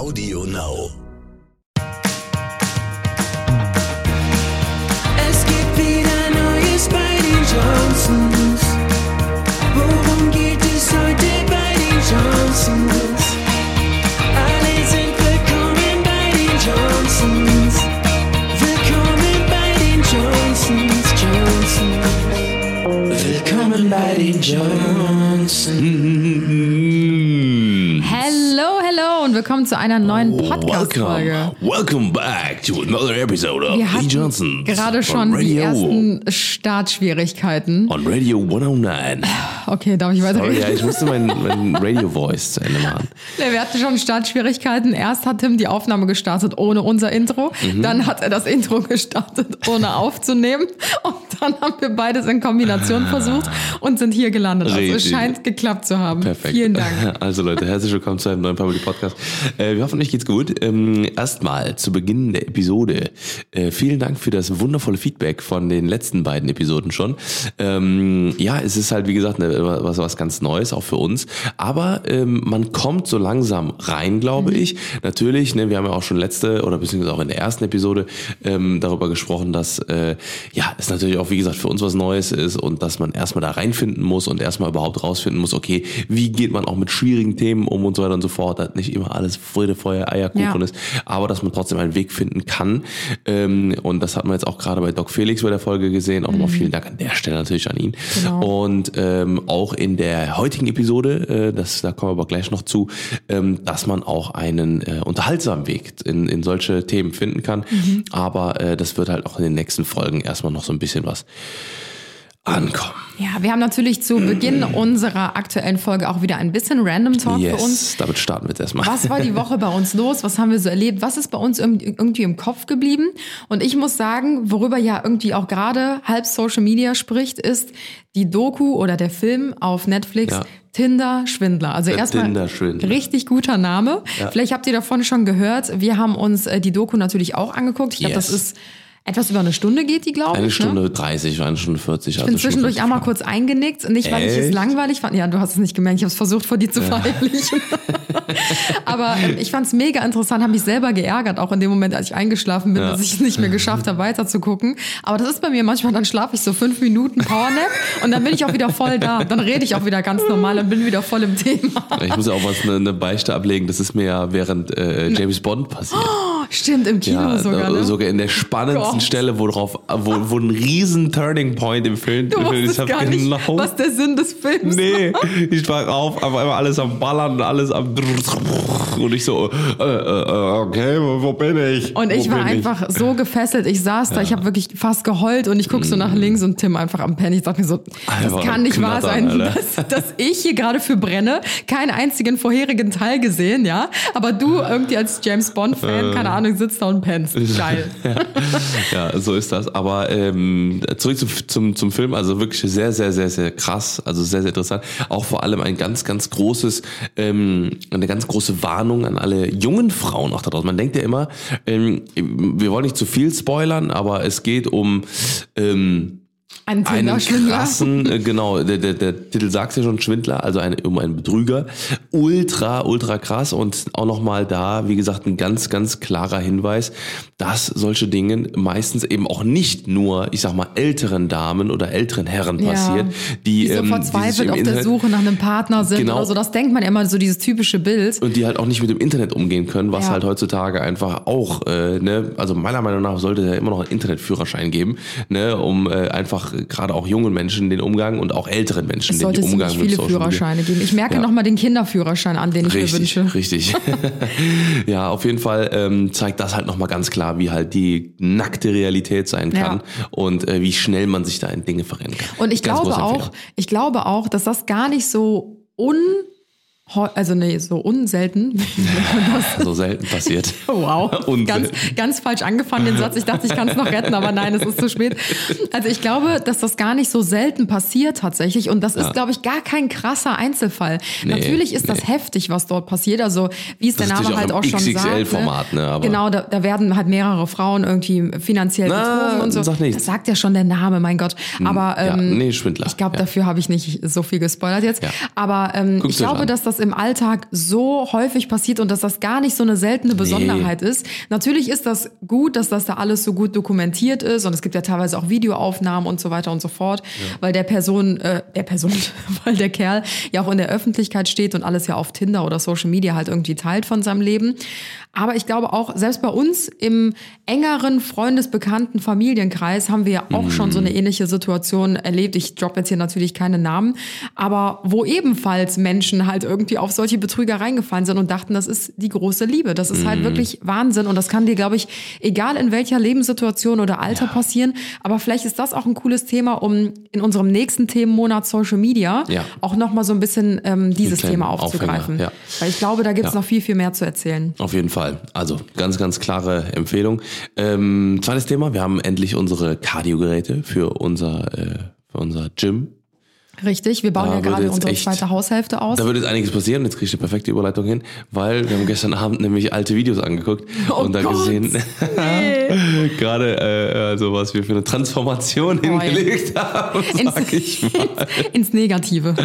Audio Now. Es gibt wieder Neues bei Johnsons. Worum geht es heute bei den Johnsons? Alle sind willkommen bei den Johnsons. Willkommen bei den Johnsons, Johnsons. Willkommen bei den Johnsons. Willkommen zu einer neuen Podcast-Folge. Welcome, welcome back to another episode of Wir Lee Johnson. gerade on schon die ersten Startschwierigkeiten. On Radio 109. Okay, darf ich Sorry, weiterreden? ja, ich musste mein, mein Radio-Voice zu Ende machen. Nee, Wir hatten schon Startschwierigkeiten. Erst hat Tim die Aufnahme gestartet ohne unser Intro. Mhm. Dann hat er das Intro gestartet, ohne aufzunehmen. Und dann haben wir beides in Kombination versucht und sind hier gelandet. Also es scheint geklappt zu haben. Perfekt. Vielen Dank. Also Leute, herzlich willkommen zu einem neuen Family Podcast. Äh, wir hoffen, euch geht's gut. Ähm, erstmal zu Beginn der Episode. Äh, vielen Dank für das wundervolle Feedback von den letzten beiden Episoden schon. Ähm, ja, es ist halt, wie gesagt, ne, was, was ganz Neues, auch für uns. Aber ähm, man kommt so langsam rein, glaube ich. Natürlich, ne, wir haben ja auch schon letzte oder beziehungsweise auch in der ersten Episode ähm, darüber gesprochen, dass äh, ja, es natürlich auch, wie gesagt, für uns was Neues ist und dass man erstmal da reinfinden muss und erstmal überhaupt rausfinden muss, okay, wie geht man auch mit schwierigen Themen um und so weiter und so fort, dass nicht immer alles Freude, Feuer, Eierkuchen Ja. ist, aber dass man trotzdem einen Weg finden kann. Ähm, und das hat man jetzt auch gerade bei Doc Felix bei der Folge gesehen. Auch nochmal vielen Dank an der Stelle natürlich an ihn. Genau. Und ähm, auch in der heutigen Episode, äh, das, da kommen wir aber gleich noch zu, ähm, dass man auch einen äh, unterhaltsamen Weg in, in solche Themen finden kann. Aber äh, das wird halt auch in den nächsten Folgen erstmal noch so ein bisschen was ankommen. Ja, wir haben natürlich zu Beginn unserer aktuellen Folge auch wieder ein bisschen Random Talk für uns. Yes, damit starten wir jetzt erstmal. Was war die Woche bei uns los? Was haben wir so erlebt? Was ist bei uns irg- irgendwie im Kopf geblieben? Und ich muss sagen, worüber ja irgendwie auch gerade halb Social Media spricht, ist die Doku oder der Film auf Netflix Ja. Tinder Schwindler. Also erstmal richtig guter Name. Vielleicht habt ihr davon schon gehört. Wir haben uns äh, die Doku natürlich auch angeguckt. Ich glaube, Yes. das ist etwas über eine Stunde geht die, glaube Eine ich. Ne? Stunde 30 oder eine Stunde 40. Ich bin zwischendurch auch mal kurz eingenickt, nicht weil ich es Echt? langweilig fand. Ja, du hast es nicht gemerkt, ich habe es versucht vor dir zu verheimlichen. Aber ähm, ich fand es mega interessant, habe mich selber geärgert, auch in dem Moment, als ich eingeschlafen bin, Ja. dass ich es nicht mehr geschafft habe, weiter zu gucken. Aber das ist bei mir manchmal, dann schlafe ich so fünf Minuten Powernap und dann bin ich auch wieder voll da. Dann rede ich auch wieder ganz normal und bin wieder voll im Thema. Ich muss ja auch was eine, eine Beichte ablegen. Das ist mir ja während äh, James Bond passiert. Stimmt, im Kino Ja, sogar. da- Ne? sogar in der spannendsten Gott. Stelle, wo drauf, wo, wo ein riesen Turning Point im Film. Du Film hab gar nicht, genau- was der Sinn des Films Nee, ich war auf, aber immer alles am Ballern und alles am und ich so, äh, äh, okay, wo, bin ich? Und ich wo war einfach so gefesselt. Ich saß da, ich habe wirklich fast geheult und ich guck so nach links und Tim einfach am Pen. Ich dachte mir so, das kann nicht wahr knattern, sein, dass, dass ich hier gerade für brenne. Keinen einzigen vorherigen Teil gesehen, ja. Aber du irgendwie als James Bond-Fan, keine Ahnung, sitzt da und pennst. Geil. ja, so ist das. Aber ähm, zurück zum, zum, zum Film, also wirklich sehr, sehr, sehr, sehr krass, also sehr, sehr interessant. Auch vor allem ein ganz, ganz großes, ähm, eine ganz große Warnung an alle jungen Frauen auch da draußen. Man denkt ja immer, ähm, wir wollen nicht zu viel spoilern, aber es geht um ähm, Ein einen krassen, äh, genau, der, der, der Titel sagt ja schon Schwindler, also ein, um einen Betrüger. Ultra, ultra krass und auch nochmal da, wie gesagt, ein ganz, ganz klarer Hinweis, dass solche Dinge meistens eben auch nicht nur, ich sag mal, älteren Damen oder älteren Herren passiert, die, die so ähm, verzweifelt auf der Internet- Suche nach einem Partner sind Genau. oder so. Das denkt man immer, so dieses typische Bild. und die halt auch nicht mit dem Internet umgehen können, was Ja. halt heutzutage einfach auch, äh, ne, also meiner Meinung nach sollte ja immer noch einen Internetführerschein geben, ne, um äh, einfach gerade auch jungen Menschen den Umgang und auch älteren Menschen den sollte Umgang mit viele Social Media. Führerscheine geben. Ich merke Ja. noch mal den Kinderführerschein an, den ich mir Richtig, wünsche. richtig. ja, auf jeden Fall ähm, zeigt das halt nochmal ganz klar, wie halt die nackte Realität sein kann Ja. und äh, wie schnell man sich da in Dinge verrennen kann. Und ich Ganz glaube auch, ich glaube auch, dass das gar nicht so un also nee, so unselten. So selten passiert. Wow, Unselten. ganz, ganz falsch angefangen den Satz. Ich dachte, ich kann es noch retten, aber nein, es ist zu spät. Also ich glaube, dass das gar nicht so selten passiert tatsächlich. Und das ist, glaube ich, gar kein krasser Einzelfall. Nee, Natürlich ist das heftig, was dort passiert. Also wie es der Name halt auch auch schon sagt. XXL-Format, ne, aber- genau, da, da werden halt mehrere Frauen irgendwie finanziell Na, betrogen und so. sag nichts. Das sagt ja schon der Name, mein Gott. Aber ja, ähm, nee, Schwindler. ich glaube, Ja. dafür habe ich nicht so viel gespoilert jetzt. Ja. Aber ähm, Guck's ich glaube, an. dass das das im Alltag so häufig passiert und dass das gar nicht so eine seltene Besonderheit ist. Natürlich ist das gut, dass das da alles so gut dokumentiert ist und es gibt ja teilweise auch Videoaufnahmen und so weiter und so fort, weil der Person, äh, der Person, weil der Kerl ja auch in der Öffentlichkeit steht und alles ja auf Tinder oder Social Media halt irgendwie teilt von seinem Leben. Aber ich glaube auch, selbst bei uns im engeren Freundesbekannten Familienkreis haben wir ja auch schon so eine ähnliche Situation erlebt. Ich droppe jetzt hier natürlich keine Namen, aber wo ebenfalls Menschen halt irgendwie auf solche Betrügereien gefallen sind und dachten, das ist die große Liebe. Das ist halt wirklich Wahnsinn und das kann dir, glaube ich, egal in welcher Lebenssituation oder Alter passieren. Aber vielleicht ist das auch ein cooles Thema, um in unserem nächsten Themenmonat Social Media Ja. auch nochmal so ein bisschen ähm, dieses Thema aufzugreifen. ja. Weil ich glaube, da gibt es Ja. noch viel, viel mehr zu erzählen. Auf jeden Fall. Also ganz, ganz klare Empfehlung. Ähm, zweites Thema, wir haben endlich unsere Kardiogeräte für unser, äh, für unser Gym. Richtig, wir bauen Da ja gerade unsere echt- zweite Haushälfte aus. Da wird jetzt einiges passieren, jetzt kriege ich eine perfekte Überleitung hin, weil wir haben gestern Abend nämlich alte Videos angeguckt Oh und da Gott, gesehen, nee. gerade äh, also was wir für eine Transformation ja. hingelegt haben, ins, sag ich mal. ins Negative.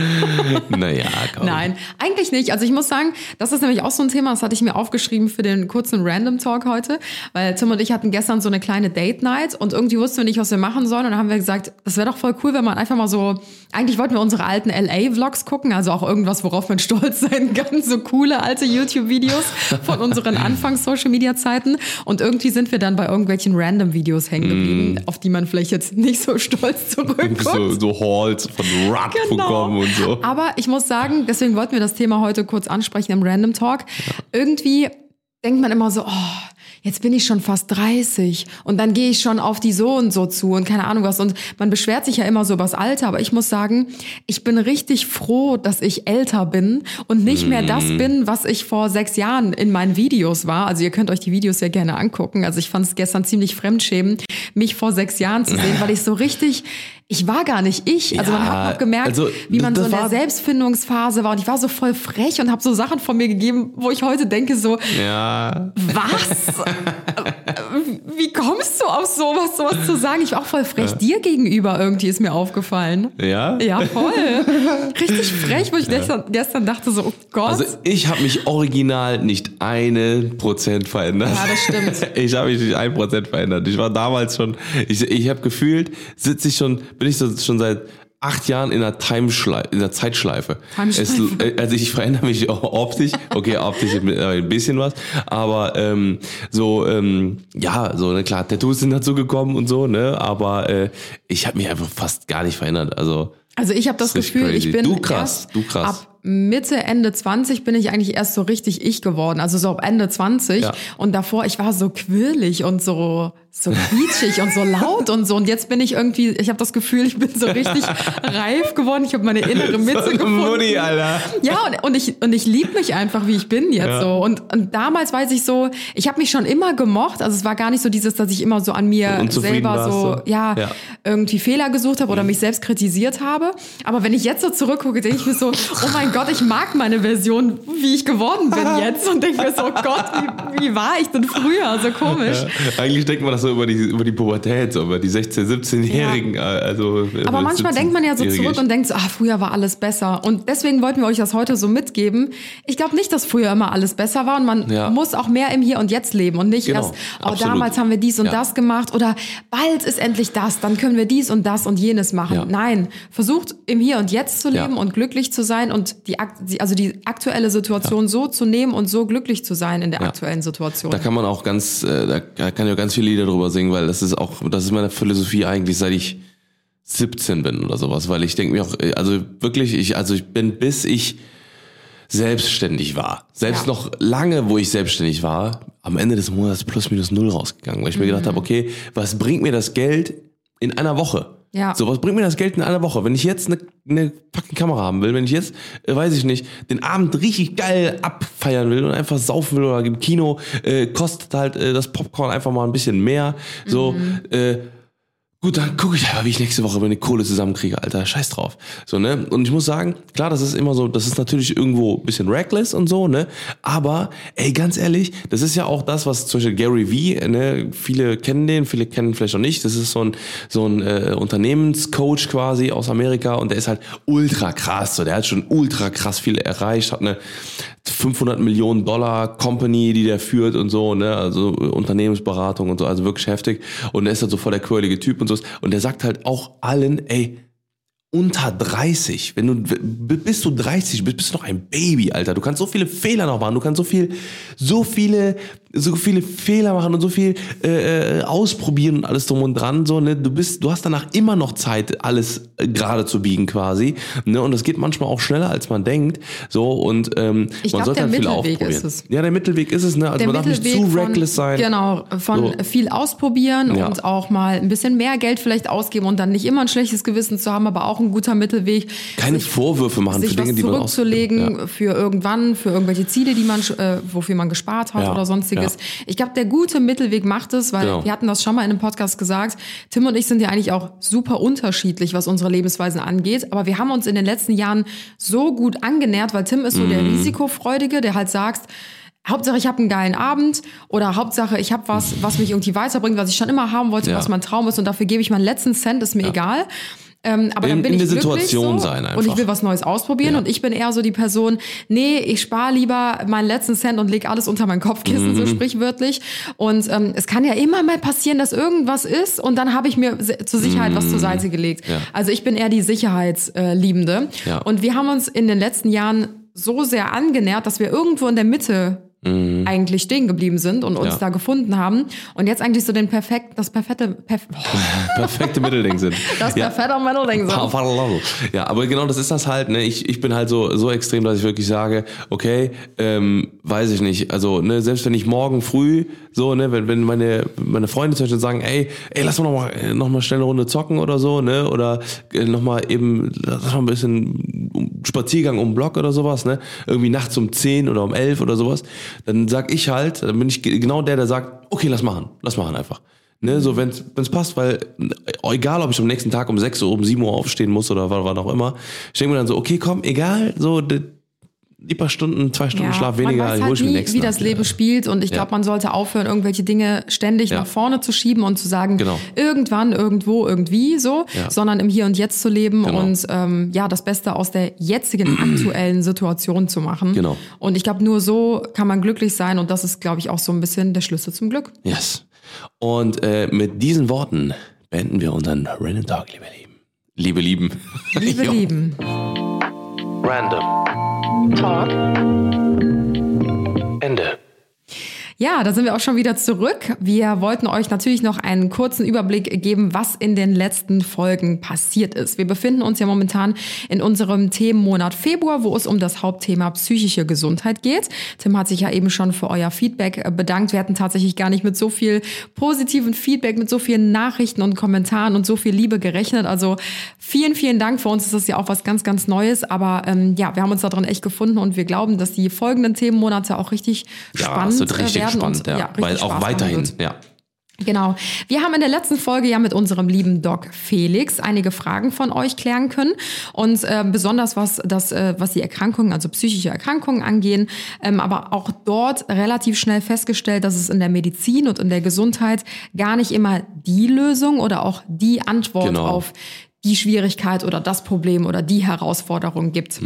Naja, komm. Nein, eigentlich nicht. Also ich muss sagen, das ist nämlich auch so ein Thema, das hatte ich mir aufgeschrieben für den kurzen Random Talk heute, weil Tim und ich hatten gestern so eine kleine Date Night und irgendwie wussten wir nicht, was wir machen sollen und dann haben wir gesagt, das wäre doch voll cool, wenn man einfach mal so, eigentlich wollten wir unsere alten LA-Vlogs gucken, also auch irgendwas, worauf man stolz sein kann, so coole alte YouTube-Videos von unseren Anfangs-Social-Media-Zeiten und irgendwie sind wir dann bei irgendwelchen Random-Videos hängen geblieben, auf die man vielleicht jetzt nicht so stolz zurückguckt. So, so Halls von Rad.com Genau. und so. Aber ich muss sagen, deswegen wollten wir das Thema heute kurz ansprechen im Random Talk. Irgendwie denkt man immer so, oh, jetzt bin ich schon fast 30 und dann gehe ich schon auf die so und so zu und keine Ahnung was. Und man beschwert sich ja immer so übers Alter, aber ich muss sagen, ich bin richtig froh, dass ich älter bin und nicht mehr das bin, was ich vor sechs Jahren in meinen Videos war. Also ihr könnt euch die Videos ja gerne angucken. Also ich fand es gestern ziemlich fremdschämend, mich vor sechs Jahren zu sehen, weil ich so richtig, ich war gar nicht ich. Also man Ja, hat noch gemerkt, also, wie man so in der Selbstfindungsphase war und ich war so voll frech und habe so Sachen von mir gegeben, wo ich heute denke so, Ja, was? Wie kommst du auf sowas, sowas zu sagen? Ich war auch voll frech dir gegenüber irgendwie, ist mir aufgefallen. ja. Ja, voll. Richtig frech, wo ich gestern, gestern dachte so, oh Gott. Also ich habe mich original nicht einen Prozent verändert. Ja, das stimmt. Ich habe mich nicht ein Prozent verändert. Ich war damals schon, ich, ich habe gefühlt, sitze ich schon, bin ich so, schon seit acht Jahren in der Timeschleife, in der Zeitschleife. Timeschleife. Es, äh, also ich verändere mich auch optisch, okay, optisch ein bisschen was, aber ähm, so, ähm, ja, so, ne, klar, Tattoos sind dazu gekommen und so, ne, aber äh, ich habe mich einfach fast gar nicht verändert. Also Also ich habe das Das Gefühl, crazy. ich bin Du krass, du krass. ab Mitte, Ende 20 bin ich eigentlich erst so richtig ich geworden. Also so ab Ende 20. Ja. Und davor, ich war so quirlig und so, so quietschig und so laut und so. Und jetzt bin ich irgendwie, ich habe das Gefühl, ich bin so richtig reif geworden. Ich habe meine innere Mitte gefunden. Mutti, Alter. Ja, und, und ich, und ich liebe mich einfach, wie ich bin jetzt Ja. so. Und, und damals weiß ich so, ich habe mich schon immer gemocht. Also es war gar nicht so dieses, dass ich immer so an mir selber warst so, ja, Ja. irgendwie Fehler gesucht habe oder mich selbst kritisiert habe. Aber wenn ich jetzt so zurückgucke, denke ich mir so, oh mein Gott, ich mag meine Version, wie ich geworden bin jetzt. Und denke mir so, oh Gott, wie, wie war ich denn früher? So komisch. Ja, eigentlich denkt man das so über die, über die Pubertät, so über die 16-, 17-Jährigen. Also, Aber manchmal denkt man ja so 17-Jährige. zurück und denkt so, ah, früher war alles besser. Und deswegen wollten wir euch das heute so mitgeben. Ich glaube nicht, dass früher immer alles besser war und man Ja. muss auch mehr im Hier und Jetzt leben und nicht Genau, erst, oh, absolut. damals haben wir dies und Ja. das gemacht oder bald ist endlich das, dann können wir dies und das und jenes machen. Ja. Nein, versucht im Hier und Jetzt zu leben Ja. und glücklich zu sein und die, also die aktuelle Situation so zu nehmen und so glücklich zu sein in der Ja. aktuellen Situation. Da kann man auch ganz, äh, da kann auch ganz viele Lieder drüber singen, weil das ist auch, das ist meine Philosophie eigentlich, seit ich 17 bin oder sowas, weil ich denke mir auch, äh, also wirklich, ich, also ich bin bis ich selbstständig war, selbst Ja. noch lange, wo ich selbstständig war, am Ende des Monats plus minus null rausgegangen, weil ich mir Mhm. gedacht habe, okay, was bringt mir das Geld in einer Woche? Ja. So, was bringt mir das Geld in einer Woche? Wenn ich jetzt eine, eine fucking Kamera haben will, wenn ich jetzt, äh, weiß ich nicht, den Abend richtig geil abfeiern will und einfach saufen will oder im Kino, äh, kostet halt äh, das Popcorn einfach mal ein bisschen mehr. So, Mhm. äh, Gut, dann gucke ich aber, wie ich nächste Woche meine Kohle zusammenkriege, Alter. Scheiß drauf. So, ne? Und ich muss sagen, klar, das ist immer so, das ist natürlich irgendwo ein bisschen reckless und so, ne? Aber, ey, ganz ehrlich, das ist ja auch das, was zum Beispiel Gary Vee, ne? Viele kennen den, viele kennen vielleicht auch nicht. Das ist so ein, so ein äh, Unternehmenscoach quasi aus Amerika und der ist halt ultra krass. So, der hat schon ultra krass viel erreicht, hat eine 500 Millionen Dollar Company, die der führt und so, ne, also Unternehmensberatung und so, also wirklich heftig. Und der ist halt so voll der quirlige Typ und so. Und der sagt halt auch allen, ey, unter 30, wenn du, b- bis du 30 bist, bist du noch ein Baby, Alter. Du kannst so viele Fehler noch machen, du kannst so viel, so viele, so viele Fehler machen und so viel äh, äh, ausprobieren und alles drum und dran, so, ne. Du bist, du hast danach immer noch Zeit, alles äh, gerade zu biegen quasi, ne. Und das geht manchmal auch schneller, als man denkt, so, und ähm, Ich man glaub, sollte der halt viel Mittelweg ausprobieren. ist es. Ja, der Mittelweg ist es, ne. Also der man darf nicht zu von, reckless sein. Genau, von So. viel ausprobieren Ja. und auch mal ein bisschen mehr Geld vielleicht ausgeben und dann nicht immer ein schlechtes Gewissen zu haben, aber auch ein guter Mittelweg. Keine sich, Vorwürfe machen sich für Dinge, die man zurückzulegen Ja. für irgendwann, für irgendwelche Ziele, die man, äh, wofür man gespart hat Ja, oder sonstiges. ja. Ich glaube, der gute Mittelweg macht es, weil Genau. wir hatten das schon mal in einem Podcast gesagt. Tim und ich sind ja eigentlich auch super unterschiedlich, was unsere Lebensweisen angeht, aber wir haben uns in den letzten Jahren so gut angenähert, weil Tim ist so der Mhm. Risikofreudige, der halt sagt, Hauptsache, ich habe einen geilen Abend oder Hauptsache, ich habe was, was mich irgendwie weiterbringt, was ich schon immer haben wollte, Ja. was mein Traum ist und dafür gebe ich meinen letzten Cent, ist mir egal. Ähm, aber In- dann bin in ich der Situation so sein und einfach. ich will was Neues ausprobieren Ja. und ich bin eher so die Person, nee, ich spare lieber meinen letzten Cent und leg alles unter mein Kopfkissen, Mhm. so sprichwörtlich. Und ähm, es kann ja immer mal passieren, dass irgendwas ist und dann habe ich mir zur Sicherheit was zur Seite gelegt. Mhm. Ja. Also ich bin eher die Sicherheitsliebende. Ja. Und wir haben uns in den letzten Jahren so sehr angenähert, dass wir irgendwo in der Mitte eigentlich stehen geblieben sind und uns Mhm. Ja. da gefunden haben und jetzt eigentlich so den perfekt, das perfekte, perf perfekte Mittelding sind. das Ja. perfekte Mittelding sind. Ja, aber genau das ist das halt. Ne? Ich, ich bin halt so so extrem, dass ich wirklich sage, okay, ähm, weiß ich nicht. Also ne, selbst wenn ich morgen früh so, ne, wenn, wenn meine meine Freunde zum Beispiel sagen, ey, ey, lass mal noch mal, äh, noch mal schnell eine Runde zocken oder so, ne, oder äh, noch mal eben, lass mal ein bisschen Spaziergang um den Block oder sowas, ne, irgendwie nachts um 10 oder um 11 oder sowas, dann sag ich halt, dann bin ich ge- genau der, der sagt, okay, lass machen, lass machen einfach. Ne, so wenn es passt, weil egal, ob ich am nächsten Tag um 6 Uhr, um 7 Uhr aufstehen muss oder wann, wann auch immer, ich denke mir dann so, okay, komm, egal, so die, die paar Stunden, zwei Stunden Schlaf weniger, man weiß halt nie, wie das Leben ja. spielt und ich Ja. glaube, man sollte aufhören, irgendwelche Dinge ständig Ja. nach vorne zu schieben und zu sagen, Genau. irgendwann, irgendwo, irgendwie so, Ja. sondern im Hier und Jetzt zu leben Genau. und ähm, ja, das Beste aus der jetzigen aktuellen Situation zu machen. Genau. Und ich glaube, nur so kann man glücklich sein und das ist, glaube ich, auch so ein bisschen der Schlüssel zum Glück. Yes. Und äh, mit diesen Worten beenden wir unseren Random Talk, liebe Lieben. Liebe Lieben. Liebe. Lieben. Random Talk. Ende. Ja, da sind wir auch schon wieder zurück. Wir wollten euch natürlich noch einen kurzen Überblick geben, was in den letzten Folgen passiert ist. Wir befinden uns ja momentan in unserem Themenmonat Februar, wo es um das Hauptthema psychische Gesundheit geht. Tim hat sich ja eben schon für euer Feedback äh, bedankt. Wir hatten tatsächlich gar nicht mit so viel positiven Feedback, mit so vielen Nachrichten und Kommentaren und so viel Liebe gerechnet. Also vielen, vielen Dank. Für uns ist das ja auch was ganz, ganz Neues. Aber ähm, ja, wir haben uns da drin echt gefunden und wir glauben, dass die folgenden Themenmonate auch richtig Ja, spannend richtig werden spannend, und ja. richtig Weil Spaß auch machen weiterhin, ja. Genau. Wir haben in der letzten Folge ja mit unserem lieben Doc Felix einige Fragen von euch klären können und äh, besonders was das, äh, was die Erkrankungen, also psychische Erkrankungen angehen, ähm, aber auch dort relativ schnell festgestellt, dass es in der Medizin und in der Gesundheit gar nicht immer die Lösung oder auch die Antwort Genau. auf die Schwierigkeit oder das Problem oder die Herausforderung gibt.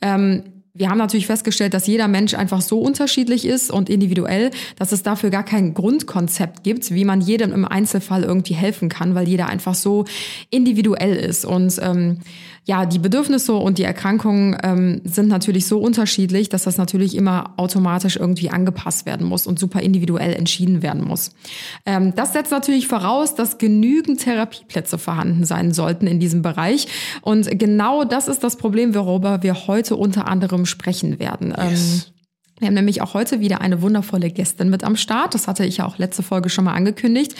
Ähm, wir haben natürlich festgestellt, dass jeder Mensch einfach so unterschiedlich ist und individuell, dass es dafür gar kein Grundkonzept gibt, wie man jedem im Einzelfall irgendwie helfen kann, weil jeder einfach so individuell ist. Und ähm, ja, die Bedürfnisse und die Erkrankungen ähm, sind natürlich so unterschiedlich, dass das natürlich immer automatisch irgendwie angepasst werden muss und super individuell entschieden werden muss. Ähm, das setzt natürlich voraus, dass genügend Therapieplätze vorhanden sein sollten in diesem Bereich. Und genau das ist das Problem, worüber wir heute unter anderem sprechen werden. Ähm, Yes. Wir haben nämlich auch heute wieder eine wundervolle Gästin mit am Start. Das hatte ich ja auch letzte Folge schon mal angekündigt.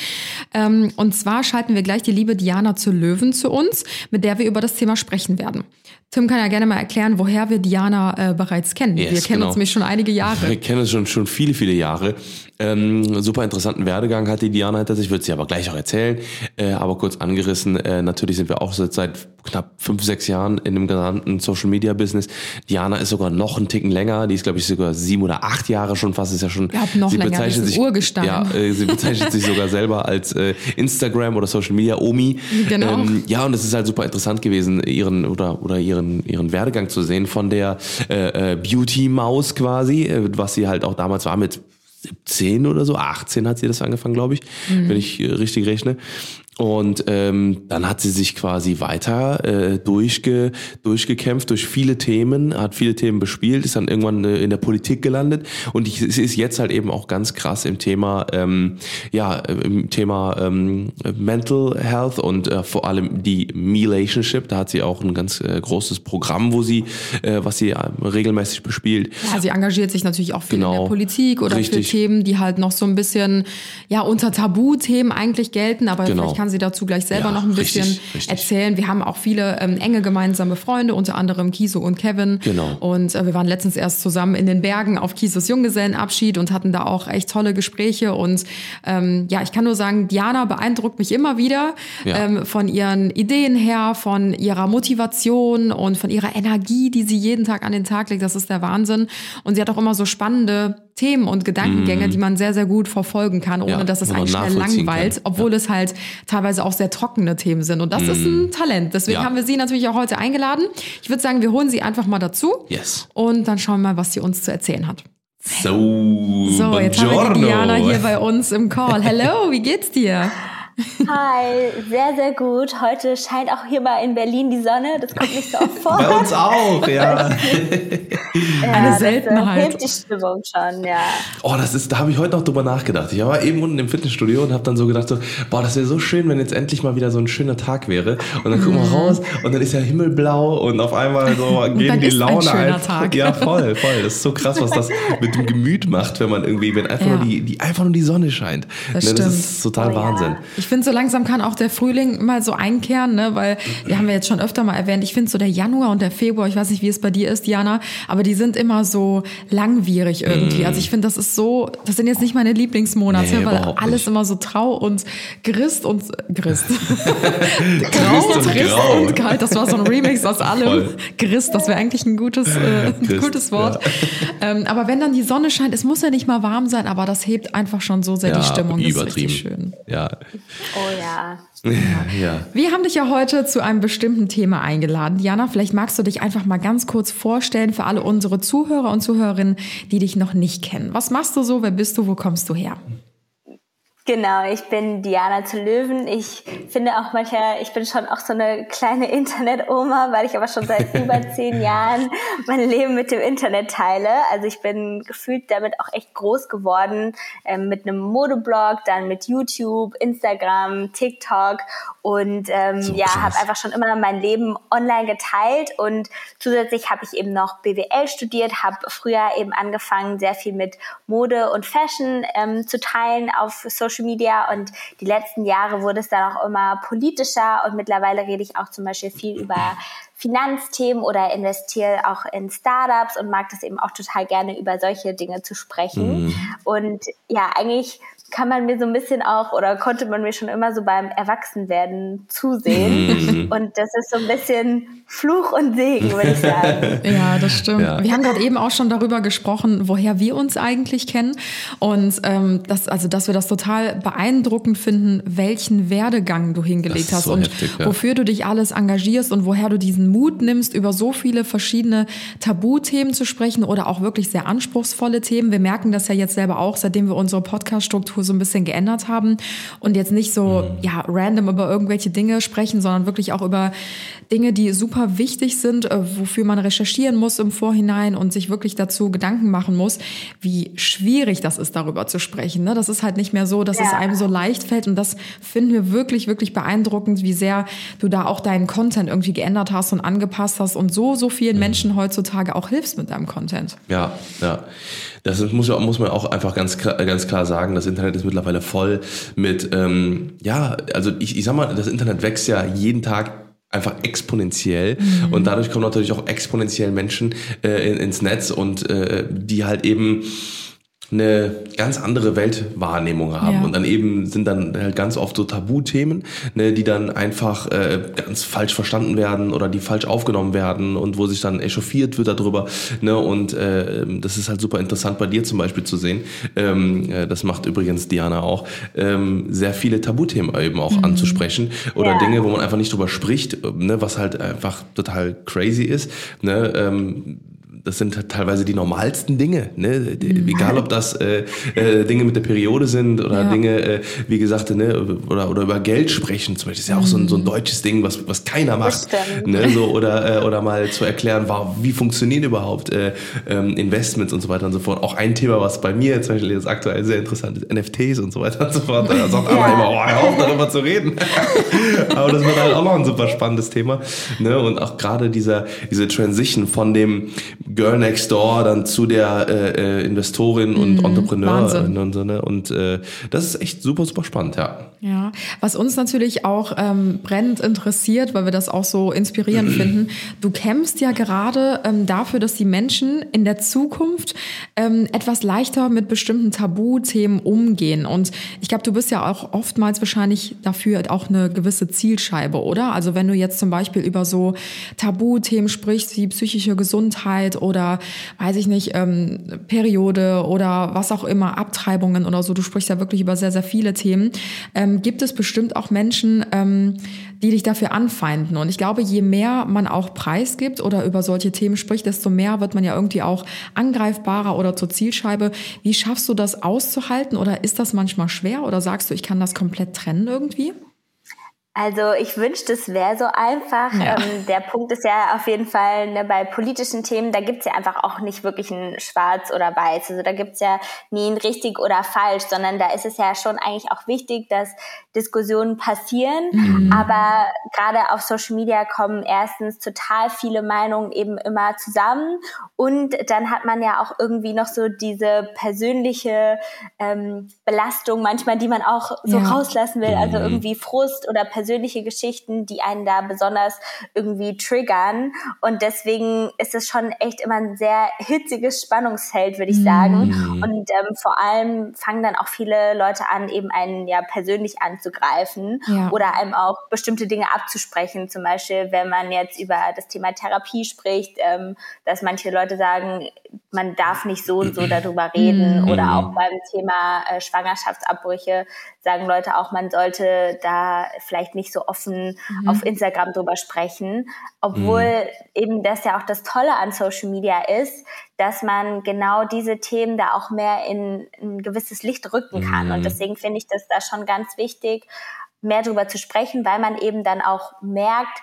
Ähm, und zwar schalten wir gleich die liebe Diana zu Löwen zu uns, mit der wir über das Thema sprechen werden. Tim kann ja gerne mal erklären, woher wir Diana äh, bereits kennen. Yes, wir kennen genau. uns nämlich schon einige Jahre. Wir kennen uns schon, schon viele, viele Jahre. Ähm, super interessanten Werdegang hat die Diana hinter sich, wird sie aber gleich auch erzählen. Äh, aber kurz angerissen, äh, natürlich sind wir auch seit, seit knapp fünf, sechs Jahren in dem gesamten Social Media Business. Diana ist sogar noch einen Ticken länger, die ist, glaube ich, sogar sieben oder acht Jahre schon fast, ist ja schon. Ja, noch sie länger, bezeichnet sich, Urgestein. Ja, äh, sie bezeichnet sich sogar selber als äh, Instagram oder Social Media Omi. Genau. Ähm, ja, und es ist halt super interessant gewesen, ihren oder oder ihren ihren Werdegang zu sehen von der äh, äh, Beauty Maus quasi, äh, was sie halt auch damals war mit 17 oder so, 18 hat sie das angefangen, glaube ich, wenn ich äh, richtig rechne. Und ähm, dann hat sie sich quasi weiter äh, durchge, durchgekämpft durch viele Themen, hat viele Themen bespielt, ist dann irgendwann äh, in der Politik gelandet und ich, sie ist jetzt halt eben auch ganz krass im Thema, ähm, ja, im Thema ähm, Mental Health und äh, vor allem die Me-Relationship. Da hat sie auch ein ganz äh, großes Programm, wo sie, äh, was sie äh, regelmäßig bespielt. Ja, sie engagiert sich natürlich auch viel in Genau. der Politik oder Richtig. für Themen, die halt noch so ein bisschen ja unter Tabuthemen eigentlich gelten. Aber Genau. vielleicht kann sie dazu gleich selber Ja, noch ein bisschen richtig, richtig. erzählen. Wir haben auch viele ähm, enge gemeinsame Freunde, unter anderem Kiso und Kevin. Genau. Und äh, wir waren letztens erst zusammen in den Bergen auf Kisos Junggesellenabschied und hatten da auch echt tolle Gespräche. Und ähm, ja, ich kann nur sagen, Diana beeindruckt mich immer wieder Ja. ähm, von ihren Ideen her, von ihrer Motivation und von ihrer Energie, die sie jeden Tag an den Tag legt. Das ist der Wahnsinn. Und sie hat auch immer so spannende Themen und Gedankengänge, die man sehr, sehr gut verfolgen kann, ohne Mhm. Ja, dass es einen schnell langweilt, kann. obwohl es halt teilweise auch sehr trockene Themen sind. Und das ist ein Talent. Deswegen Mhm. Ja. haben wir sie natürlich auch heute eingeladen. Ich würde sagen, wir holen sie einfach mal dazu. Yes. Und dann schauen wir mal, was sie uns zu erzählen hat. So, So, jetzt haben wir. Diana hier bei uns im Call. Hello, wie geht's dir? Hi, sehr, sehr gut. Heute scheint auch hier mal in Berlin die Sonne. Das kommt nicht so oft vor. Bei uns auch, ja. ja, Eine das, äh, Seltenheit. Die Stimmung schon, ja. Oh, das ist, da habe ich heute noch drüber nachgedacht. Ich war eben unten im Fitnessstudio und habe dann so gedacht, so, boah, das wäre so schön, wenn jetzt endlich mal wieder so ein schöner Tag wäre. Und dann gucken wir raus und dann ist ja himmelblau und auf einmal so gehen Mhm. dann die ist ein Laune schöner einfach. Tag. Ja, voll, voll. Das ist so krass, was das mit dem Gemüt macht, wenn man irgendwie, wenn einfach Ja. nur die, die einfach nur die Sonne scheint. Das Ne, das ist total Oh ja. Wahnsinn. Ich finde, so langsam kann auch der Frühling mal so einkehren, ne? weil wir haben ja jetzt schon öfter mal erwähnt, ich finde so der Januar und der Februar, ich weiß nicht, wie es bei dir ist, Diana, aber die sind immer so langwierig irgendwie. Also ich finde, das ist so, das sind jetzt nicht meine Lieblingsmonate, Nee, weil alles nicht. immer so trau und grist und grist. Grist grau, und trist grau. und kalt, das war so ein Remix aus allem. Voll. Grist, das wäre eigentlich ein gutes, äh, ein Grist, gutes Wort. Ähm, aber wenn dann die Sonne scheint, es muss ja nicht mal warm sein, aber das hebt einfach schon so sehr Ja, die Stimmung. Das ist übertrieben. richtig schön. Ja, Oh ja. ja. Wir haben dich ja heute zu einem bestimmten Thema eingeladen. Diana, vielleicht magst du dich einfach mal ganz kurz vorstellen für alle unsere Zuhörer und Zuhörerinnen, die dich noch nicht kennen. Was machst du so? Wer bist du? Wo kommst du her? Genau, ich bin Diana zu Löwen. Ich finde auch manchmal, ich bin schon auch so eine kleine Internet-Oma, weil ich aber schon seit über zehn Jahren mein Leben mit dem Internet teile. Also ich bin gefühlt damit auch echt groß geworden, ähm, mit einem Modeblog, dann mit YouTube, Instagram, TikTok und ähm, So ja, habe einfach schon immer mein Leben online geteilt und zusätzlich habe ich eben noch BWL studiert, habe früher eben angefangen, sehr viel mit Mode und Fashion ähm, zu teilen auf Social Media und die letzten Jahre wurde es dann auch immer politischer und mittlerweile rede ich auch zum Beispiel viel über Finanzthemen oder investiere auch in Startups und mag das eben auch total gerne über solche Dinge zu sprechen. Und ja, eigentlich kann man mir so ein bisschen auch oder konnte man mir schon immer so beim Erwachsenwerden zusehen. Und das ist so ein bisschen Fluch und Segen, würde ich sagen. Ja, das stimmt. Ja. Wir haben gerade eben auch schon darüber gesprochen, woher wir uns eigentlich kennen. Und ähm, das, also, dass wir das total beeindruckend finden, welchen Werdegang du hingelegt ist hast so und heftig, ja. wofür du dich alles engagierst und woher du diesen Mut nimmst, über so viele verschiedene Tabuthemen zu sprechen oder auch wirklich sehr anspruchsvolle Themen. Wir merken das ja jetzt selber auch, seitdem wir unsere Podcast-Struktur so ein bisschen geändert haben und jetzt nicht so Mhm. ja random über irgendwelche Dinge sprechen, sondern wirklich auch über Dinge, die super super wichtig sind, äh, wofür man recherchieren muss im Vorhinein und sich wirklich dazu Gedanken machen muss, wie schwierig das ist, darüber zu sprechen. Ne? Das ist halt nicht mehr so, dass es Ja. einem so leicht fällt und das finden wir wirklich, wirklich beeindruckend, wie sehr du da auch deinen Content irgendwie geändert hast und angepasst hast und so, so vielen Menschen heutzutage auch hilfst mit deinem Content. Ja, ja. Das muss, ja- muss man auch einfach ganz, klar- ganz klar sagen. Das Internet ist mittlerweile voll mit, ähm, ja, also ich, ich sag mal, das Internet wächst ja jeden Tag einfach exponentiell. Und dadurch kommen natürlich auch exponentiell Menschen äh, in, ins Netz und äh, die halt eben eine ganz andere Weltwahrnehmung haben Ja. und dann eben sind dann halt ganz oft so Tabuthemen, ne, die dann einfach äh, ganz falsch verstanden werden oder die falsch aufgenommen werden und wo sich dann echauffiert wird darüber. Ne, und äh, das ist halt super interessant bei dir zum Beispiel zu sehen. Ähm, äh, das macht übrigens Diana auch, ähm, sehr viele Tabuthemen eben auch anzusprechen oder Ja. Dinge, wo man einfach nicht drüber spricht, ne, was halt einfach total crazy ist. Ne, ähm, das sind halt teilweise die normalsten Dinge, ne? Die- Egal ob das äh, äh, Dinge mit der Periode sind oder Ja. Dinge, äh, wie gesagt, ne, oder, oder über Geld sprechen zum Beispiel, ist ja auch so ein, so ein deutsches Ding, was, was keiner macht. Ne? So, oder, äh, oder mal zu erklären, wow, wie funktionieren überhaupt äh, ähm, Investments und so weiter und so fort. Auch ein Thema, was bei mir zum Beispiel jetzt aktuell sehr interessant ist, NFTs und so weiter und so fort. Da sagt Anna immer, oh, hör auf darüber zu reden. Aber das wird halt auch noch ein super spannendes Thema. Ne? Und auch gerade dieser, diese Transition von dem Girl Next Door dann zu der äh, äh, Investorin und Entrepreneurin Wahnsinn. und so. Ne? Und äh, das ist echt super, super spannend, ja. Ja, was uns natürlich auch ähm, brennend interessiert, weil wir das auch so inspirierend finden. Du kämpfst ja gerade ähm, dafür, dass die Menschen in der Zukunft ähm, etwas leichter mit bestimmten Tabuthemen umgehen. Und ich glaube, du bist ja auch oftmals wahrscheinlich dafür auch eine gewisse Zielscheibe, oder? Also wenn du jetzt zum Beispiel über so Tabuthemen sprichst wie psychische Gesundheit oder weiß ich nicht, ähm, Periode oder was auch immer, Abtreibungen oder so, du sprichst ja wirklich über sehr, sehr viele Themen, ähm, gibt es bestimmt auch Menschen, ähm, die dich dafür anfeinden. Und ich glaube, je mehr man auch preisgibt oder über solche Themen spricht, desto mehr wird man ja irgendwie auch angreifbarer oder zur Zielscheibe. Wie schaffst du das auszuhalten oder ist das manchmal schwer oder sagst du, ich kann das komplett trennen irgendwie? Also ich wünschte, es wäre so einfach. Ja. Ähm, der Punkt ist ja auf jeden Fall, ne, bei politischen Themen, da gibt's ja einfach auch nicht wirklich ein Schwarz oder Weiß. Also da gibt's ja nie ein richtig oder falsch, sondern da ist es ja schon eigentlich auch wichtig, dass Diskussionen passieren. Aber gerade auf Social Media kommen erstens total viele Meinungen eben immer zusammen. Und dann hat man ja auch irgendwie noch so diese persönliche ähm, Belastung manchmal, die man auch so Ja. rauslassen will. Also irgendwie Frust oder persönliche Geschichten, die einen da besonders irgendwie triggern. Und deswegen ist es schon echt immer ein sehr hitziges Spannungsfeld, würde ich sagen. Und ähm, vor allem fangen dann auch viele Leute an, eben einen ja persönlich anzugreifen Ja. oder einem auch bestimmte Dinge abzusprechen. Zum Beispiel, wenn man jetzt über das Thema Therapie spricht, ähm, dass manche Leute sagen, man darf nicht so und so darüber reden. Oder auch beim Thema äh, Schwangerschaftsabbrüche sagen Leute auch, man sollte da vielleicht nicht so offen auf Instagram drüber sprechen. Obwohl eben das ja auch das Tolle an Social Media ist, dass man genau diese Themen da auch mehr in ein gewisses Licht rücken kann. Und deswegen finde ich das da schon ganz wichtig, mehr drüber zu sprechen, weil man eben dann auch merkt,